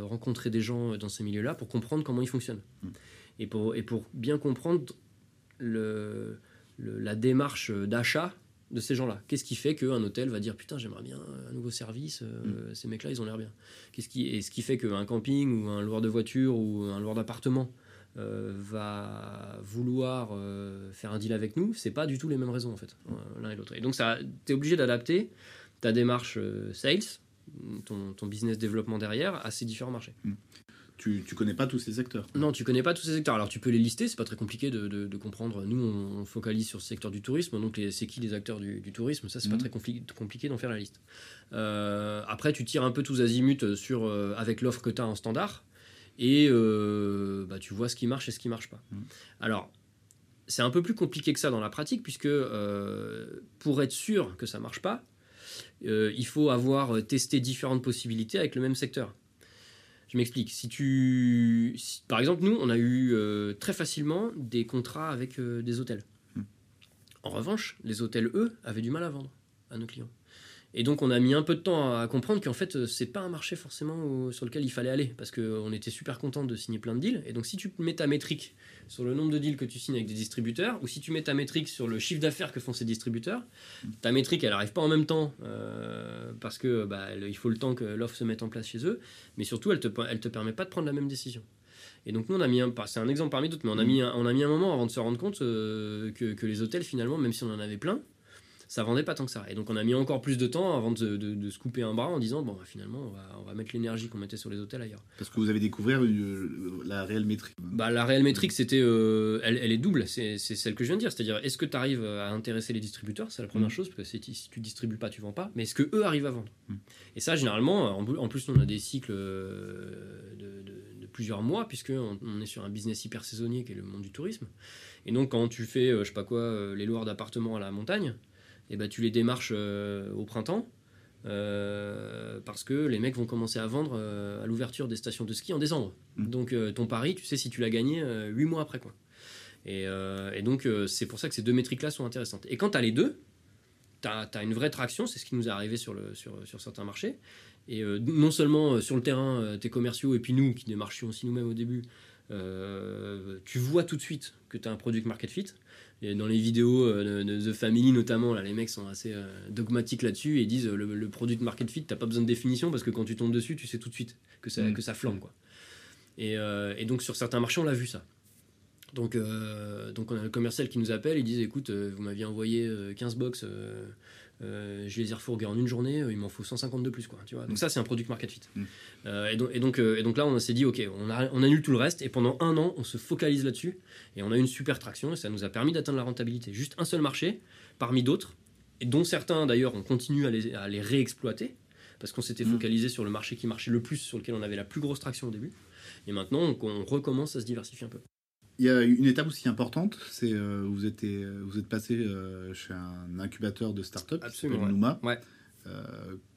rencontrer des gens dans ces milieux-là pour comprendre comment ils fonctionnent. Mm. Et, pour, et pour bien comprendre le, la démarche d'achat de ces gens-là. Qu'est-ce qui fait qu'un hôtel va dire putain j'aimerais bien un nouveau service, mm. ces mecs-là ils ont l'air bien. Qu'est-ce qui, et ce qui fait qu'un camping ou un loueur de voiture ou un loueur d'appartement euh, va vouloir euh, faire un deal avec nous, c'est pas du tout les mêmes raisons en fait, euh, l'un et l'autre. Et donc tu es obligé d'adapter ta démarche sales, ton, ton, business développement derrière à ces différents marchés. Hmm. Tu, tu connais pas tous ces secteurs? Non, tu connais pas tous ces secteurs. Alors tu peux les lister, c'est pas très compliqué de, de, comprendre. Nous, on, focalise sur le secteur du tourisme, donc c'est qui les acteurs du, tourisme? Ça, c'est pas hmm. très compliqué d'en faire la liste. après, tu tires un peu tous azimuts sur, avec l'offre que tu as en standard et euh, bah, tu vois ce qui marche et ce qui marche pas. Mm. Alors, c'est un peu plus compliqué que ça dans la pratique, puisque euh, pour être sûr que ça marche pas, euh, il faut avoir testé différentes possibilités avec le même secteur. Je m'explique. Si tu, par exemple, nous, on a eu très facilement des contrats avec des hôtels. Mm. En revanche, les hôtels, eux, avaient du mal à vendre à nos clients. Et donc on a mis un peu de temps à comprendre qu'en fait c'est pas un marché forcément sur lequel il fallait aller parce qu'on était super content de signer plein de deals. Et donc si tu mets ta métrique sur le nombre de deals que tu signes avec des distributeurs ou si tu mets ta métrique sur le chiffre d'affaires que font ces distributeurs, ta métrique elle arrive pas en même temps euh, parce que bah, il faut le temps que l'offre se mette en place chez eux, mais surtout elle te elle te permet pas de prendre la même décision. Et donc nous on a mis un, c'est un exemple parmi d'autres, mais on a mis un, on a mis un moment avant de se rendre compte euh, que, que les hôtels finalement même si on en avait plein ça vendait pas tant que ça. Et donc on a mis encore plus de temps avant de, de, se couper un bras en disant bon bah, finalement on va, on va mettre l'énergie qu'on mettait sur les hôtels ailleurs. Parce que vous avez découvert euh, la réelle métrique. Bah, la réelle métrique c'était euh, elle, elle, est double, c'est celle que je viens de dire, c'est-à-dire est-ce que tu arrives à intéresser les distributeurs, c'est la première mm. chose parce que si tu distribues pas tu vends pas, mais est-ce que eux arrivent à vendre? Mm. Et ça généralement en, plus on a des cycles euh, de plusieurs mois, puisqu'on on est sur un business hyper saisonnier qui est le monde du tourisme. Et donc, quand tu fais, je sais pas quoi, les loueurs d'appartements à la montagne, et eh ben, tu les démarches au printemps. parce que les mecs vont commencer à vendre à l'ouverture des stations de ski en décembre. Mmh. Donc ton pari, tu sais si tu l'as gagné 8 mois après. quoi. Et, et donc c'est pour ça que ces deux métriques-là sont intéressantes. Et quand tu as les deux, tu as, une vraie traction, c'est ce qui nous est arrivé sur, le, sur, sur certains marchés. Et euh, non seulement euh, sur le terrain, euh, tes commerciaux, et puis nous, qui démarchions aussi nous-mêmes au début, tu vois tout de suite que tu as un produit market fit. Et dans les vidéos de, The Family notamment, là, les mecs sont assez dogmatiques là-dessus et disent le, le produit market fit, t'as pas besoin de définition parce que quand tu tombes dessus, tu sais tout de suite que ça, mm. que ça flambe. Quoi. Et, et, donc sur certains marchés, on l'a vu ça. Donc, donc on a un commercial qui nous appelle, ils disent écoute, vous m'aviez envoyé 15 box euh, je les ai refourgués en une journée, euh, il m'en faut 150 de plus. Quoi, tu vois donc mm. ça, c'est un produit market fit. Mm. Euh, et, donc, et, donc, et, donc, là, on s'est dit, OK, on, on, annule tout le reste, et pendant un an, on se focalise là-dessus, et on a une super traction, et ça nous a permis d'atteindre la rentabilité. Juste un seul marché, parmi d'autres, et dont certains, d'ailleurs, on continue à les, à les réexploiter, parce qu'on s'était mm. focalisé sur le marché qui marchait le plus, sur lequel on avait la plus grosse traction au début. Et maintenant, on recommence à se diversifier un peu. Il y a une étape aussi importante, c'est euh, vous, êtes, euh, vous êtes passé euh, chez un incubateur de start-up, Absolument, Numa.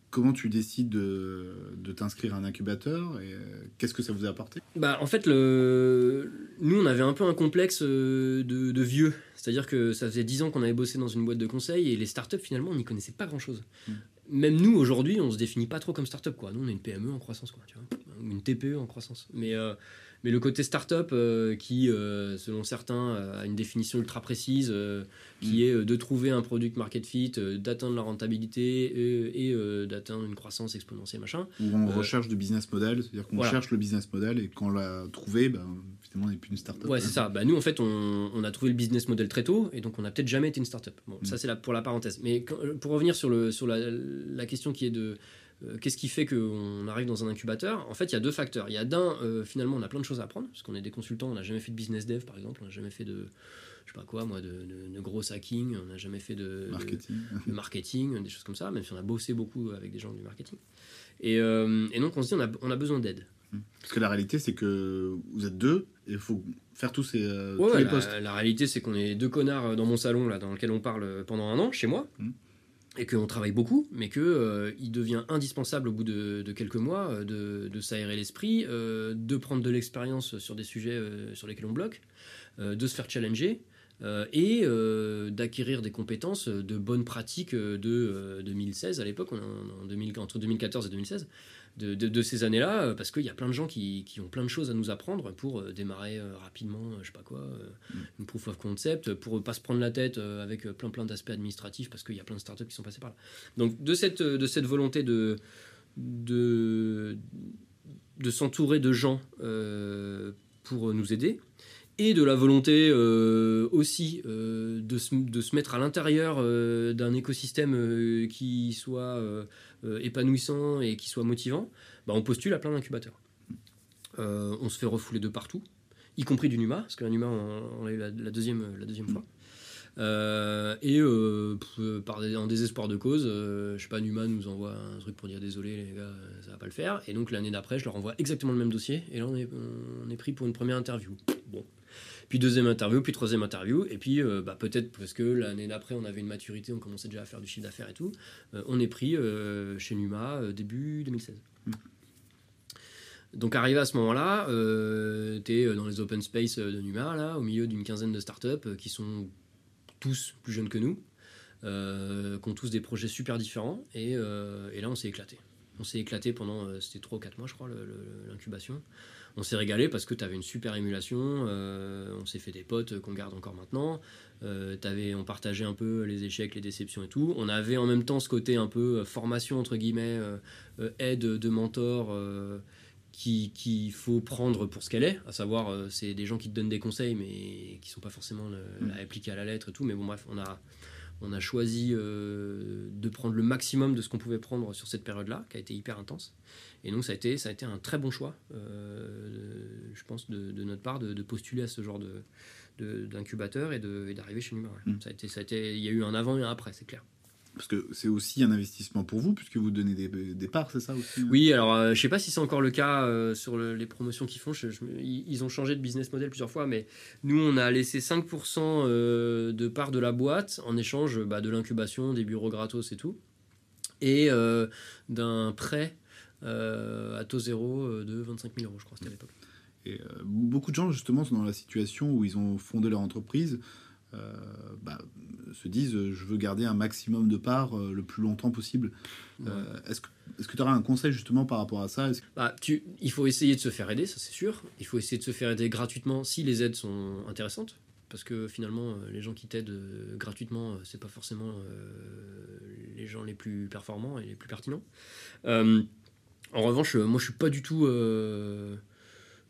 comment tu décides de, de t'inscrire à un incubateur et qu'est-ce que ça vous a apporté? Bah, En fait, le... nous, on avait un peu un complexe de, de vieux. C'est-à-dire que ça faisait 10 ans qu'on avait bossé dans une boîte de conseil et les startups, finalement, on n'y connaissait pas grand-chose. Hmm. Même nous, aujourd'hui, on se définit pas trop comme startup. Quoi. Nous, on est une PME en croissance, quoi, tu vois une TPE en croissance. Mais mais le côté startup, euh, qui, euh, selon certains, euh, a une définition ultra précise, qui mm. est de trouver un produit market fit, d'atteindre la rentabilité et, d'atteindre une croissance exponentielle, machin. Ou on recherche du business model, c'est-à-dire qu'on cherche le business model et quand on l'a trouvé, ben, finalement, on n'est plus une startup. Ouais, c'est ça. Bah, nous, en fait, on, a trouvé le business model très tôt et donc on n'a peut-être jamais été une startup. Bon, ça, mm. c'est pour la parenthèse. Mais pour revenir sur, le, sur la, la question qui est de qu'est-ce qui fait qu'on arrive dans un incubateur? En fait, il y a deux facteurs. Il y a d'un, euh, finalement, on a plein de choses à apprendre, parce qu'on est des consultants, on n'a jamais fait de business dev, par exemple, on n'a jamais fait de, je sais pas quoi, moi, de, gros hacking, on n'a jamais fait de marketing. De, marketing, des choses comme ça, même si on a bossé beaucoup avec des gens du marketing. Et, euh, donc, on se dit, on a, on a besoin d'aide. Mmh. Parce que la réalité, c'est que vous êtes deux et il faut faire tous ces les postes. La, réalité, c'est qu'on est deux connards dans mon salon, là, dans lequel on parle pendant un an, chez moi. Mmh et qu'on travaille beaucoup, mais qu'il euh, devient indispensable au bout de, quelques mois euh, de, de s'aérer l'esprit, euh, de prendre de l'expérience sur des sujets sur lesquels on bloque, de se faire challenger et d'acquérir des compétences de bonnes pratiques de 2016 à l'époque, entre 2014 et 2016, de, ces années-là, euh, parce qu'il y a plein de gens qui, ont plein de choses à nous apprendre pour euh, démarrer euh, rapidement, je sais pas quoi, mm. une proof of concept, pour pas se prendre la tête avec plein plein d'aspects administratifs, parce qu'il y a plein de startups qui sont passées par là. Donc de cette, de cette volonté de, de, de s'entourer de gens pour nous aider, et de la volonté aussi de, se, de, se, mettre à l'intérieur d'un écosystème qui soit euh, épanouissant et qui soit motivant, bah, on postule à plein d'incubateurs. Euh, on se fait refouler de partout, y compris du NUMA, parce que la NUMA, on, l'a eu la, deuxième, la deuxième fois. Euh, et par des, en désespoir de cause, je sais pas, Numa nous envoie un truc pour dire désolé les gars, ça va pas le faire. Et donc l'année d'après, je leur envoie exactement le même dossier. Et là, on est, on est pris pour une première interview. Bon, puis deuxième interview, puis troisième interview, et puis euh, bah, peut-être parce que l'année d'après on avait une maturité, on commençait déjà à faire du chiffre d'affaires et tout, euh, on est pris euh, chez Numa début 2016. Hmm. Donc arrivé à ce moment-là, tu es dans les open space de Numa, là, au milieu d'une quinzaine de startups qui sont tous plus jeunes que nous, qui ont tous des projets super différents, et, et là on s'est éclaté. On s'est éclaté pendant, c'était 3 ou 4 mois je crois, l'incubation on s'est régalé parce que tu avais une super émulation, euh, on s'est fait des potes qu'on garde encore maintenant, euh, avais, on partageait un peu les échecs, les déceptions et tout. On avait en même temps ce côté un peu euh, formation, entre guillemets, euh, aide de mentor qu'il qui faut prendre pour ce qu'elle est, à savoir c'est des gens qui te donnent des conseils mais qui sont pas forcément le, mm. appliqués à la lettre et tout. Mais bon bref, on a, on a choisi de prendre le maximum de ce qu'on pouvait prendre sur cette période-là, qui a été hyper intense. Et donc ça a été, ça a été un très bon choix, euh, je pense, de, notre part, de, postuler à ce genre de, d'incubateur et, d'arriver chez Numa. Mm. Ça, a été, ça a été, il y a eu un avant et un après, c'est clair. parce que c'est aussi un investissement pour vous, puisque vous donnez des, parts, c'est ça aussi hein? Oui, alors je ne sais pas si c'est encore le cas sur les promotions qu'ils font. ils ont changé de business model plusieurs fois, mais nous, on a laissé 5% de parts de la boîte en échange bah, de l'incubation, des bureaux gratos et tout, et d'un prêt à taux zéro de 25 000 euros, je crois, c'était à l'époque. Et beaucoup de gens, justement, sont dans la situation où ils ont fondé leur entreprise euh, bah, se disent euh, je veux garder un maximum de parts euh, le plus longtemps possible. Est-ce que tu auras un conseil justement par rapport à ça? Bah, tu, Il faut essayer de se faire aider, ça c'est sûr. Il faut essayer de se faire aider gratuitement si les aides sont intéressantes. Parce que finalement, les gens qui t'aident gratuitement, c'est pas forcément les gens les plus performants et les plus pertinents. En revanche, moi je suis pas du tout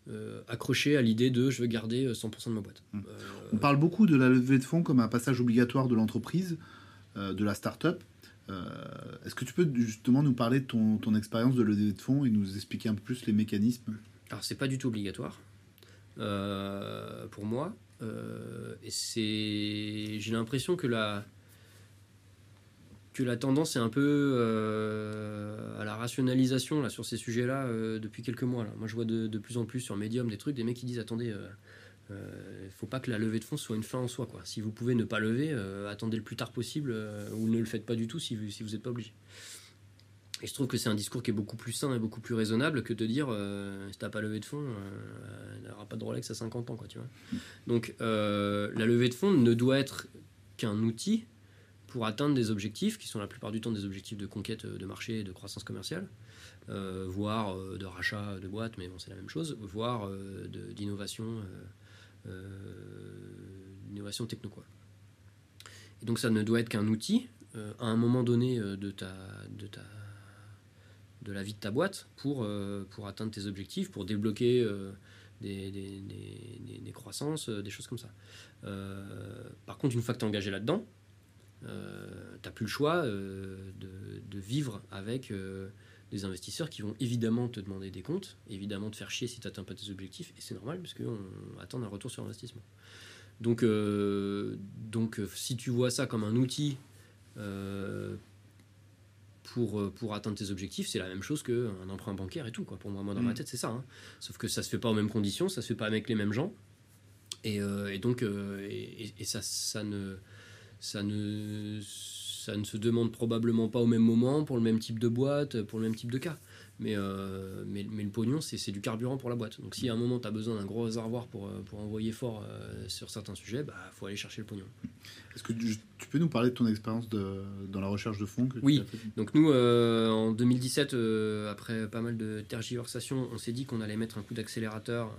euh, accroché à l'idée de je veux garder 100% euh, de ma boîte. Mmh. Euh, On parle beaucoup de la levée de fonds comme un passage obligatoire de l'entreprise, de la start-up. Est-ce que tu peux justement nous parler de ton, ton expérience de levée de fonds et nous expliquer un peu plus les mécanismes? Alors c'est pas du tout obligatoire pour moi. et c'est, j'ai l'impression que la, que la tendance est un peu euh, à la rationalisation là, sur ces sujets-là euh, depuis quelques mois. Moi, je vois de, plus en plus sur Medium des trucs, des mecs qui disent attendez, il euh, ne faut pas que la levée de fonds soit une fin en soi. Quoi. Si vous pouvez ne pas lever, attendez le plus tard possible ou ne le faites pas du tout si vous si n'êtes pas obligé. Et je trouve que c'est un discours qui est beaucoup plus sain et beaucoup plus raisonnable que de dire si tu n'as pas levé de fonds, il n'y aura pas de Rolex à 50 ans. Quoi, Donc la levée de fonds ne doit être qu'un outil pour atteindre des objectifs qui sont la plupart du temps des objectifs de conquête de marché et de croissance commerciale, euh, voire euh, de rachat de boîtes, mais bon, c'est la même chose, voire euh, d'innovation, d'innovation techno. Quoi. Et donc ça ne doit être qu'un outil à un moment donné de, ta, de, ta, de la vie de ta boîte pour, pour atteindre tes objectifs, pour débloquer des, des, des, des, croissances, des choses comme ça. par contre, une fois que tu es engagé là-dedans, euh, tu n'as plus le choix euh, de, vivre avec euh, des investisseurs qui vont évidemment te demander des comptes, évidemment te faire chier si tu n'atteins pas tes objectifs, et c'est normal parce qu'on attend un retour sur investissement. Donc, donc si tu vois ça comme un outil pour, pour atteindre tes objectifs, c'est la même chose qu'un emprunt bancaire et tout. Quoi. Pour moi, moi dans ma mm. tête, c'est ça. Hein. Sauf que ça se fait pas aux mêmes conditions, ça se fait pas avec les mêmes gens. Et, et donc, et, et, ça, ça ne ça ne, ça ne se demande probablement pas au même moment, pour le même type de boîte, pour le même type de cas. Mais, euh, mais, mais, le pognon, c'est du carburant pour la boîte. Donc si à un moment, tu as besoin d'un gros réservoir pour, euh, pour envoyer fort euh, sur certains sujets, il bah, faut aller chercher le pognon. Est-ce que tu, peux nous parler de ton expérience dans la recherche de fonds Oui, donc nous, en 2017, après pas mal de tergiversations, on s'est dit qu'on allait mettre un coup d'accélérateur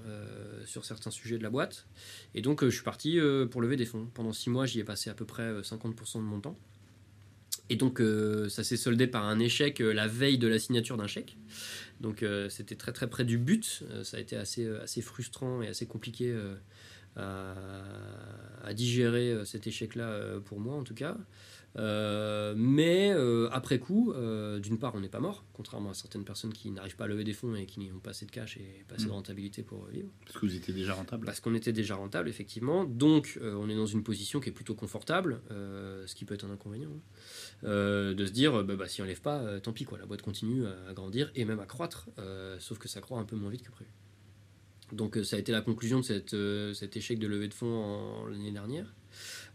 sur certains sujets de la boîte. Et donc, je suis parti pour lever des fonds. Pendant six mois, j'y ai passé à peu près 50% de mon temps. Et donc, euh, ça s'est soldé par un échec euh, la veille de la signature d'un chèque. Donc, euh, c'était très très près du but. ça a été assez, frustrant et assez compliqué à, digérer cet échec-là, pour moi en tout cas. Euh, mais euh, après coup, euh, d'une part, on n'est pas mort, contrairement à certaines personnes qui n'arrivent pas à lever des fonds et qui n'ont pas assez de cash et pas assez de mm. rentabilité pour vivre. Parce que vous étiez déjà rentable. Parce qu'on était déjà rentable, effectivement. Donc, on est dans une position qui est plutôt confortable, ce qui peut être un inconvénient, hein. de se dire, bah, bah, si on lève pas, tant pis, quoi, la boîte continue à, grandir et même à croître, sauf que ça croît un peu moins vite que prévu. Donc, ça a été la conclusion de cette, cet échec de levée de fonds l'année dernière.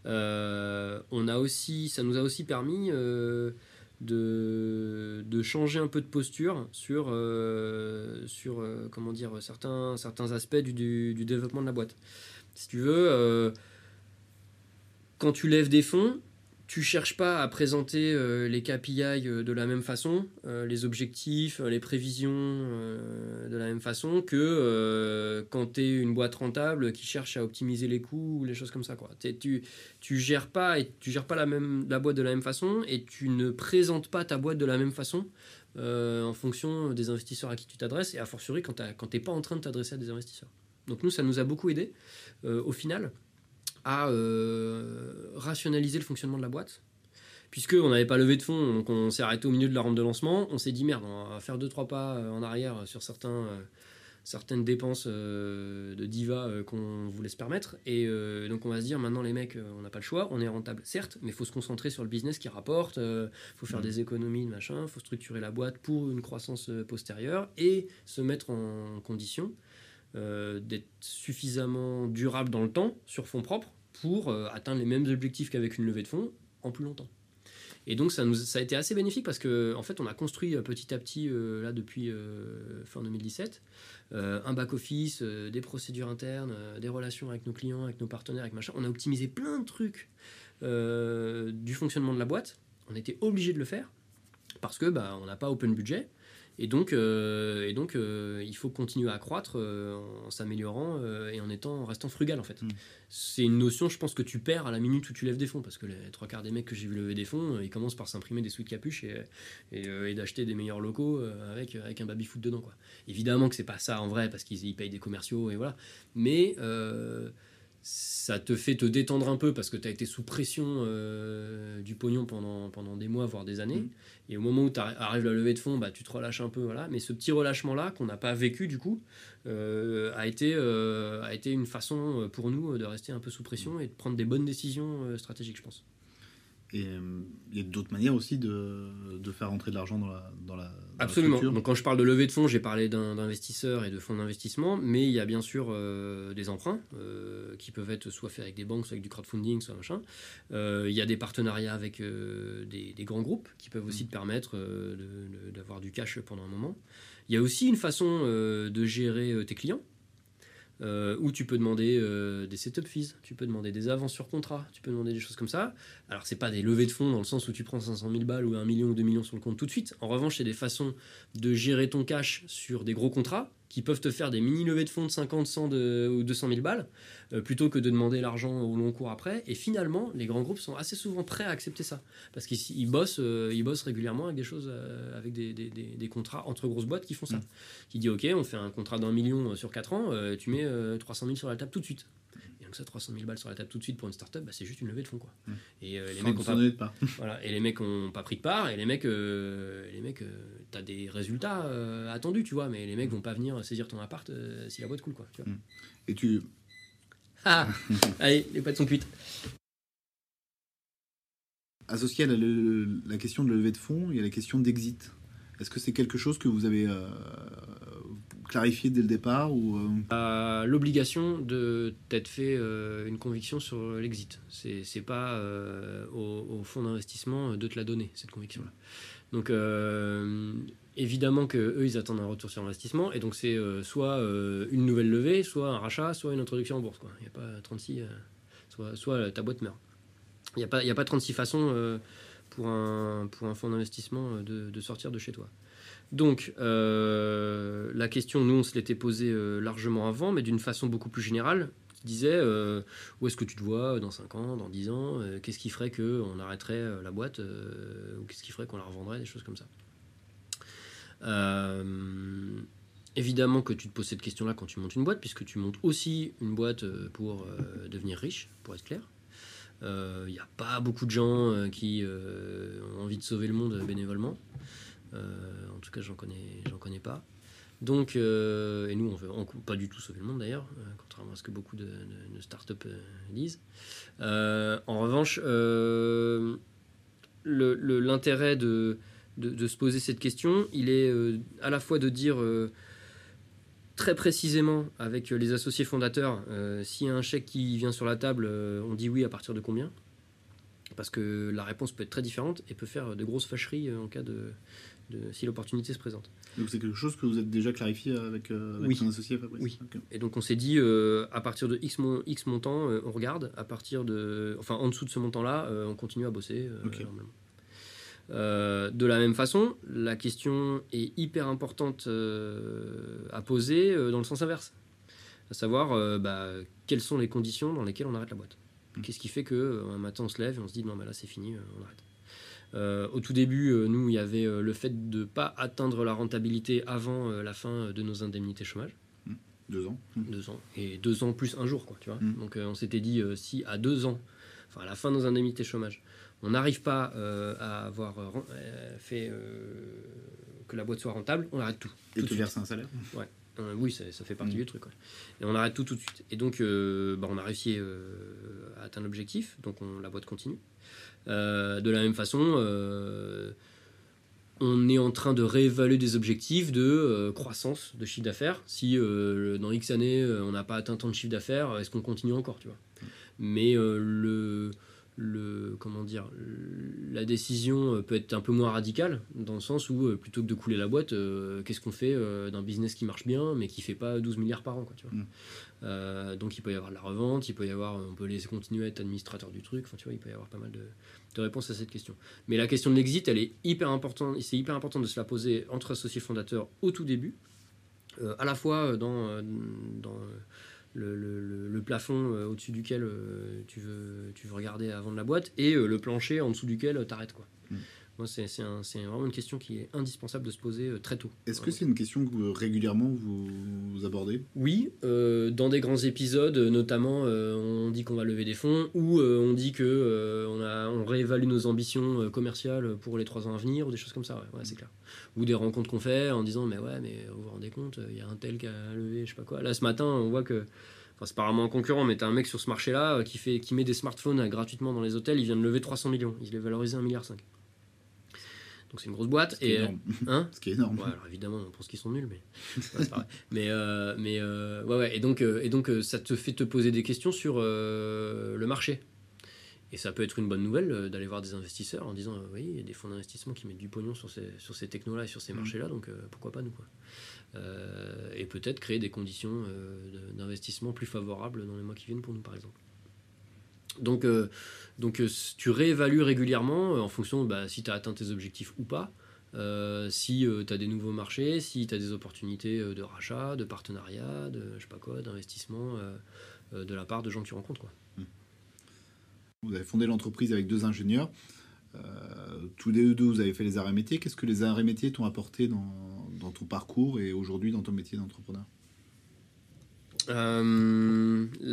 Euh, on a aussi, ça nous a aussi permis euh, de, de, changer un peu de posture sur, euh, sur comment dire, certains, certains aspects du, du, développement de la boîte. Si tu veux, quand tu lèves des fonds, tu cherches pas à présenter euh, les KPI euh, de la même façon, euh, les objectifs, les prévisions de la même façon que quand tu es une boîte rentable qui cherche à optimiser les coûts ou les choses comme ça. Tu, tu gères pas et tu gères pas la, même, la boîte de la même façon et tu ne présentes pas ta boîte de la même façon en fonction des investisseurs à qui tu t'adresses et a fortiori quand tu n'es pas en train de t'adresser à des investisseurs. Donc nous, ça nous a beaucoup aidé au final à euh, rationaliser le fonctionnement de la boîte. Puisqu'on n'avait pas levé de fonds, donc on s'est arrêté au milieu de la rampe de lancement, on s'est dit merde, on va faire deux trois pas euh, en arrière sur certains, euh, certaines dépenses de diva qu'on voulait se permettre. Et donc on va se dire maintenant les mecs, on n'a pas le choix, on est rentable certes, mais il faut se concentrer sur le business qui rapporte, il faut faire des économies, machin, il faut structurer la boîte pour une croissance postérieure et se mettre en condition d'être suffisamment durable dans le temps sur fonds propres pour atteindre les mêmes objectifs qu'avec une levée de fonds en plus longtemps. Et donc ça, nous, ça a été assez bénéfique parce que en fait on a construit euh, petit à petit euh, là depuis euh, fin 2017 un back office, des procédures internes, des relations avec nos clients, avec nos partenaires, avec machin. On a optimisé plein de trucs du fonctionnement de la boîte. On était obligé de le faire parce que bah, on n'a pas open budget. Et donc, euh, et donc euh, il faut continuer à croître euh, en s'améliorant et en, étant, en restant frugal en fait. Mm. C'est une notion, je pense, que tu perds à la minute où tu lèves des fonds. Parce que les trois quarts des mecs que j'ai vu lever des fonds, ils commencent par s'imprimer des sous de capuche et, et, d'acheter des meilleurs locaux avec, avec un baby-foot dedans. Quoi. Évidemment que c'est pas ça en vrai parce qu'ils payent des commerciaux et voilà. Mais ça te fait te détendre un peu parce que tu as été sous pression euh, du pognon pendant, pendant des mois, voire des années. Mm. Et au moment où tu arrives à la levée de fonds, bah, tu te relâches un peu. Voilà. Mais ce petit relâchement-là, qu'on n'a pas vécu du coup, euh, a, été, euh, a été une façon pour nous de rester un peu sous pression et de prendre des bonnes décisions stratégiques, je pense. Et euh, il y a d'autres manières aussi de, de, faire rentrer de l'argent dans la, dans la Absolument. Donc quand je parle de levée de fonds, j'ai parlé d'investisseurs et de fonds d'investissement, mais il y a bien sûr euh, des emprunts euh, qui peuvent être soit faits avec des banques, soit avec du crowdfunding, soit machin. il y a des partenariats avec des, des, grands groupes qui peuvent aussi mm. te permettre d'avoir du cash pendant un moment. Il y a aussi une façon de gérer tes clients. Euh, où tu peux demander euh, des setup fees, tu peux demander des avances sur contrat, tu peux demander des choses comme ça. Alors, c'est pas des levées de fonds dans le sens où tu prends 500 000 balles ou 1 million ou 2 millions sur le compte tout de suite. En revanche, c'est des façons de gérer ton cash sur des gros contrats qui peuvent te faire des mini levées de fonds de 50, 100 ou 200 000 balles, euh, plutôt que de demander l'argent au long cours après. Et finalement, les grands groupes sont assez souvent prêts à accepter ça, parce qu'ils bossent, euh, ils bossent régulièrement avec des choses, euh, avec des, des, des, contrats entre grosses boîtes qui font ça. Mm. Qui dit, OK, on fait un contrat d'un million sur 4 ans, tu mets 300 000 sur la table tout de suite donc ça 300 000 balles sur la table tout de suite pour une startup, bah, c'est juste une levée de fonds quoi. Mmh. Et euh, les mecs ont pas, [LAUGHS] voilà, et les mecs ont pas pris de part et les mecs, euh, les mecs, euh, t'as des résultats attendus tu vois, mais les mecs mmh. vont pas venir saisir ton appart si la boîte coule quoi. Tu vois. Mmh. Et tu [LAUGHS] ah allez les pattes sont cuites. Associé à la, la, question de levée de fonds, il y a la question d'exit. Est-ce que c'est quelque chose que vous avez clarifié dès le départ ou euh... L'obligation de t'être fait euh, une conviction sur l'exit. C'est, c'est pas euh, au, fonds d'investissement de te la donner, cette conviction-là. Donc euh, évidemment que eux ils attendent un retour sur investissement et donc c'est soit une nouvelle levée, soit un rachat, soit une introduction en bourse. Il n'y a pas 36, soit, ta boîte meurt. Il n'y a, pas, a pas 36 façons pour, un, fonds d'investissement de sortir de chez toi. Donc, euh, la question, nous, on se l'était posée euh, largement avant, mais d'une façon beaucoup plus générale, qui disait euh, où est-ce que tu te vois dans 5 ans, dans 10 ans Qu'est-ce qui ferait qu'on arrêterait la boîte Ou qu'est-ce qui ferait qu'on la revendrait Des choses comme ça. évidemment que tu te poses cette question-là quand tu montes une boîte, puisque tu montes aussi une boîte pour devenir riche, pour être clair. Il n'y a pas beaucoup de gens qui ont envie de sauver le monde bénévolement. Euh, en tout cas, j'en connais, j'en connais pas. Donc, euh, et nous, on veut pas du tout sauver le monde d'ailleurs, euh, contrairement à ce que beaucoup de, startups disent. en revanche, l'intérêt de, de, se poser cette question, il est à la fois de dire très précisément avec les associés fondateurs, s'il y a un chèque qui vient sur la table, on dit oui à partir de combien? Parce que la réponse peut être très différente et peut faire de grosses fâcheries en cas de, si l'opportunité se présente. Donc c'est quelque chose que vous êtes déjà clarifié avec, euh, avec associé Fabrice Oui. Et donc on s'est dit, euh, à partir de X, X montant, euh, on regarde. À partir de, enfin en dessous de ce montant-là, on continue à bosser. de la même façon, la question est hyper importante à poser dans le sens inverse. À savoir, bah, quelles sont les conditions dans lesquelles on arrête la boîte? Mmh. Qu'est-ce qui fait qu'un matin on se lève et on se dit non mais là c'est fini, on arrête? Euh, au tout début, euh, nous, il y avait euh, le fait de ne pas atteindre la rentabilité avant la fin de nos indemnités chômage. Mmh. Deux ans. Mmh. Deux ans. Et deux ans plus un jour, quoi, tu vois. Mmh. Donc on s'était dit, si à deux ans, enfin à la fin de nos indemnités chômage, on n'arrive pas à avoir fait que la boîte soit rentable, on arrête tout. Et tu verses un salaire Ouais. Oui, ça, ça fait partie du truc. Et on arrête tout tout de suite. Et donc, bah, on a réussi à atteindre l'objectif, donc on, la boîte continue. Euh, de la même façon, euh, on est en train de réévaluer des objectifs de euh, croissance de chiffre d'affaires. Si dans X années, on n'a pas atteint tant de chiffre d'affaires, est-ce qu'on continue encore tu vois? Mais le, comment dire, la décision peut être un peu moins radicale, dans le sens où, plutôt que de couler la boîte, qu'est-ce qu'on fait d'un business qui marche bien, mais qui fait pas 12 milliards par an quoi, tu vois? Mm. Euh, Donc il peut y avoir de la revente, il peut y avoir, on peut laisser continuer à être administrateur du truc, enfin tu vois, il peut y avoir pas mal de, de réponses à cette question. Mais la question de l'exit, elle est hyper importante. C'est hyper important de se la poser entre associés fondateurs au tout début, euh, à la fois dans, euh, dans le, plafond au-dessus duquel tu, veux, tu veux regarder avant de la boîte et le plancher en dessous duquel tu arrêtes. Quoi. Mm. Moi, c'est vraiment une question qui est indispensable de se poser euh, très tôt. Est-ce que c'est une question que vous- régulièrement vous, vous abordez? Oui, euh, dans des grands épisodes, euh, notamment, euh, on dit qu'on va lever des fonds ou euh, on dit que on, a, on réévalue nos ambitions commerciales pour les trois ans à venir ou des choses comme ça. Ouais, ouais, c'est clair. Ou des rencontres qu'on fait en disant mais ouais, mais vous vous rendez compte, il y a un tel qui a levé, je sais pas quoi. Là, ce matin, on voit que Enfin, c'est pas vraiment un concurrent, mais t'as un mec sur ce marché-là qui, fait, qui met des smartphones gratuitement dans les hôtels. Il vient de lever 300 millions. Il est valorisé 1,5 milliard. Donc c'est une grosse boîte. Ce qui est Et, énorme. hein [LAUGHS] Ce qui est énorme. Ouais, alors évidemment, on pense qu'ils sont nuls, mais [LAUGHS] ouais. Mais, euh, mais euh, ouais, ouais. Et donc, euh, et donc euh, ça te fait te poser des questions sur euh, le marché. Et ça peut être une bonne nouvelle euh, d'aller voir des investisseurs en disant euh, oui, il y a des fonds d'investissement qui mettent du pognon sur ces, sur ces technos-là et sur ces Mhm. marchés-là, donc euh, pourquoi pas nous quoi. Euh, Et peut-être créer des conditions euh, d'investissement plus favorables dans les mois qui viennent pour nous, par exemple. Donc, euh, donc euh, tu réévalues régulièrement euh, en fonction bah, si tu as atteint tes objectifs ou pas. Euh, si tu as des nouveaux marchés, si tu as des opportunités euh, de rachat, de partenariat, de je sais pas quoi, d'investissement de la part de gens que tu rencontres. Quoi. Vous avez fondé l'entreprise avec deux ingénieurs. Tous les deux, vous avez fait les arts et métiers. Qu'est-ce que les arts et métiers t'ont apporté dans, dans ton parcours et aujourd'hui dans ton métier d'entrepreneur?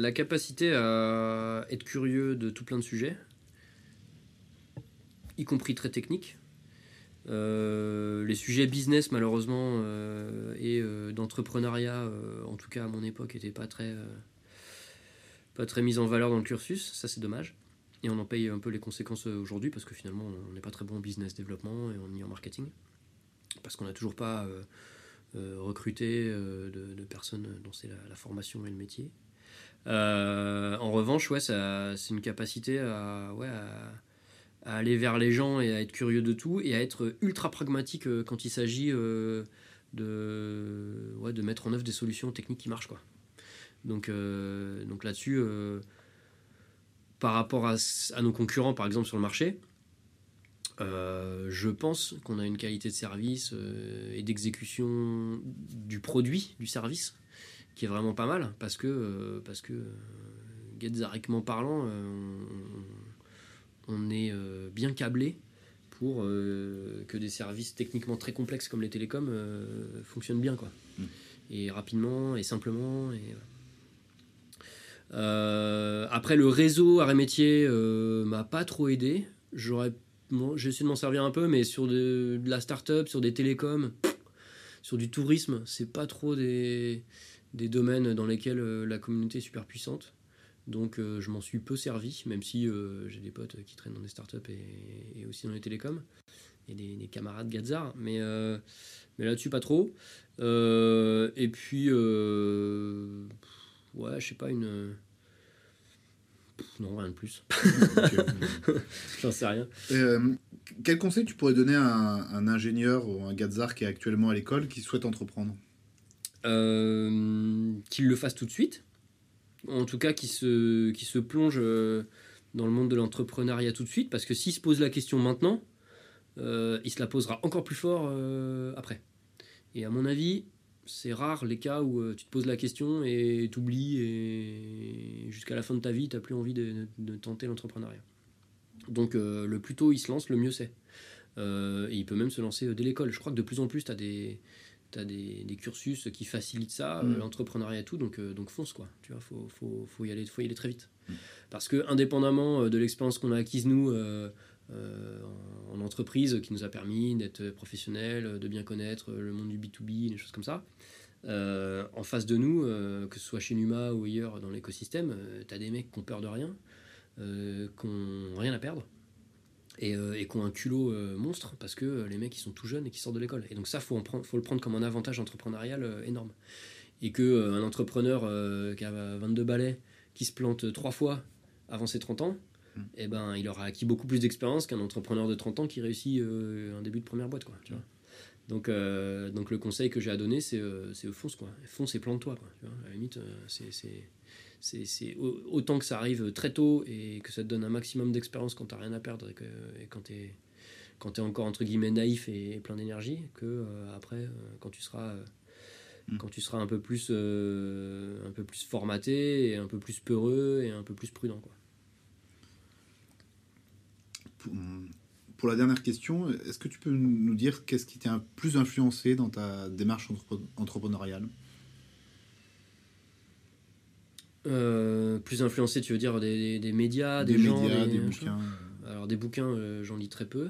La capacité à être curieux de tout plein de sujets, y compris très techniques. Euh, les sujets business, malheureusement, euh, et euh, d'entrepreneuriat, en tout cas à mon époque, n'étaient pas très, pas très mis en valeur dans le cursus. Ça, c'est dommage. Et on en paye un peu les conséquences aujourd'hui parce que finalement, on n'est pas très bon en business développement et on est en marketing. Parce qu'on n'a toujours pas recruté de, personnes dont c'est la formation et le métier. Euh, en revanche, ouais, c'est une capacité à, aller vers les gens et à être curieux de tout et à être ultra pragmatique euh, quand il s'agit euh, de, mettre en œuvre des solutions techniques qui marchent. Quoi. Donc, donc là-dessus, par rapport à, nos concurrents, par exemple, sur le marché, je pense qu'on a une qualité de service et d'exécution du produit, du service, qui est vraiment pas mal, parce que, euh, parce que euh, parlant, euh, on, on est bien câblé pour que des services techniquement très complexes comme les télécoms fonctionnent bien, quoi. Mm. Et rapidement et simplement. Et. Euh, après, le réseau arrêt métier euh, m'a pas trop aidé. J'aurais, bon, j'ai essayé de m'en servir un peu, mais sur de, de la start-up, sur des télécoms, sur du tourisme, c'est pas trop des, des domaines dans lesquels euh, la communauté est super puissante. Donc euh, je m'en suis peu servi, même si euh, j'ai des potes qui traînent dans des startups et, et aussi dans les télécoms, et des, des camarades Gazar, mais, euh, mais là-dessus pas trop. Euh, et puis, euh, ouais, je sais pas, une... Pff, Non, rien de plus. [LAUGHS] [LAUGHS] J'en sais rien. euh, quel conseil tu pourrais donner à un, un ingénieur ou un gazar qui est actuellement à l'école qui souhaite entreprendre? Qu'il le fasse tout de suite. En tout cas, qu'il se, qu'il se plonge euh, dans le monde de l'entrepreneuriat tout de suite, parce que s'il se pose la question maintenant, euh, il se la posera encore plus fort euh, après. Et à mon avis, c'est rare les cas où euh, tu te poses la question et t'oublies et jusqu'à la fin de ta vie, tu n'as plus envie de, de tenter l'entrepreneuriat. Donc euh, le plus tôt il se lance, le mieux c'est. Euh, et il peut même se lancer euh, dès l'école. Je crois que de plus en plus, tu as des, t'as des, des cursus qui facilitent ça, Mm. euh, l'entrepreneuriat et tout, donc, euh, donc fonce quoi. Tu vois, faut, faut, faut, y aller, faut y aller très vite. Mm. Parce que indépendamment euh, de l'expérience qu'on a acquise nous euh, euh, en, en entreprise, qui nous a permis d'être professionnels, de bien connaître le monde du B2B, des choses comme ça, en face de nous, que ce soit chez Numa ou ailleurs dans l'écosystème, tu as des mecs qui ont peur de rien, qui n'ont rien à perdre et, et qui ont un culot monstre parce que les mecs ils sont tout jeunes et qui sortent de l'école. Et donc ça, faut, faut le prendre comme un avantage entrepreneurial énorme. Et que un entrepreneur qui a 22 balais, qui se plante trois fois avant ses 30 ans, mm. eh ben, il aura acquis beaucoup plus d'expérience qu'un entrepreneur de 30 ans qui réussit un début de première boîte. Quoi, tu vois. Donc, euh, donc le conseil que j'ai à donner, c'est euh, fonce, quoi. Fonce et plante-toi, À la limite, euh, c'est autant que ça arrive très tôt et que ça te donne un maximum d'expérience quand t'as rien à perdre et, que, et quand t'es quand es encore entre guillemets naïf et, plein d'énergie, que après, quand tu seras mm. quand tu seras un peu plus un peu plus formaté et un peu plus peureux et un peu plus prudent, quoi pour la dernière question, est-ce que tu peux nous dire qu'est-ce qui t'a plus influencé dans ta démarche entrepreneuriale? Euh, Plus influencé, tu veux dire des, médias, des, gens, des, bouquins Alors des bouquins, euh, j'en lis très peu.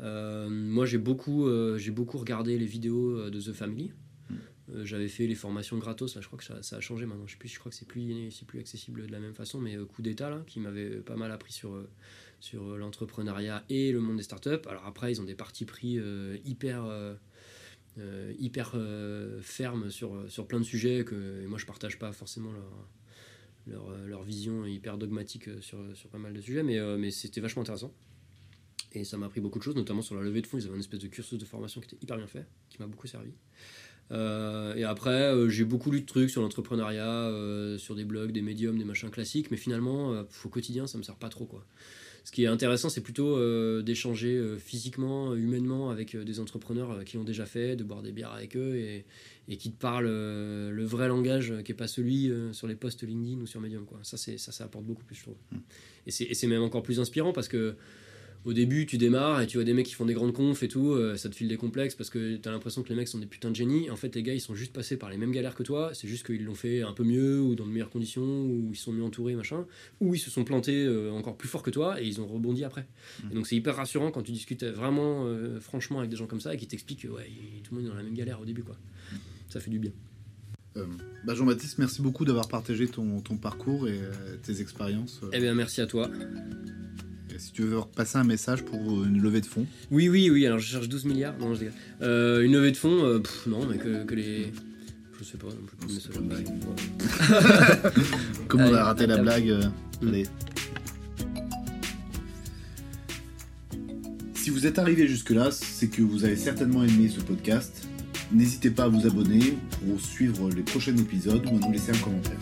Euh, moi, j'ai beaucoup, j'ai beaucoup regardé les vidéos de The Family. J'avais fait les formations gratos, là je crois que ça, a changé maintenant, je sais plus, je crois que c'est plus, plus accessible de la même façon, mais coup d'état là, qui m'avait pas mal appris sur, sur l'entrepreneuriat et le monde des startups. Alors après, ils ont des partis pris hyper, hyper fermes sur, sur plein de sujets que moi je partage pas forcément leur, leur, leur vision hyper dogmatique sur, sur, pas mal de sujets, mais, mais c'était vachement intéressant. Et ça m'a appris beaucoup de choses, notamment sur la levée de fonds. Ils avaient une espèce de cursus de formation qui était hyper bien fait, qui m'a beaucoup servi. et après, j'ai beaucoup lu de trucs sur l'entrepreneuriat, sur des blogs, des médiums, des machins classiques, mais finalement, au quotidien, ça me sert pas trop. quoi. Ce qui est intéressant, c'est plutôt euh, d'échanger euh, physiquement, humainement avec euh, des entrepreneurs qui l'ont déjà fait, de boire des bières avec eux et, qui te parlent le vrai langage qui n'est pas celui sur les posts LinkedIn ou sur Medium. Quoi. Ça, ça, ça apporte beaucoup plus, je trouve. Mmh. Et c'est même encore plus inspirant parce que au début, tu démarres et tu vois des mecs qui font des grandes confs et tout, euh, ça te file des complexes parce que tu as l'impression que les mecs sont des putains de génies. En fait, les gars, ils sont juste passés par les mêmes galères que toi, c'est juste qu'ils l'ont fait un peu mieux ou dans de meilleures conditions, ou ils sont mieux entourés, machin, ou ils se sont plantés euh, encore plus fort que toi et ils ont rebondi après. Mmh. Et donc, c'est hyper rassurant quand tu discutes vraiment euh, franchement avec des gens comme ça et qui t'expliquent que ouais, tout le monde est dans la même galère au début, quoi. Ça fait du bien. Bah Jean-Baptiste, merci beaucoup d'avoir partagé ton, ton, parcours et tes expériences. Eh bien, merci à toi. Si tu veux repasser un message pour une levée de fonds. Oui, oui, oui. Alors je cherche 12 milliards. Non, je euh, une levée de fonds, euh, non, mais que, les. Je sais pas plus. [LAUGHS] Comme on a raté la blague. Euh, mm. allez. Si vous êtes arrivé jusque-là, c'est que vous avez certainement aimé ce podcast. N'hésitez pas à vous abonner pour suivre les prochains épisodes ou à nous laisser un commentaire.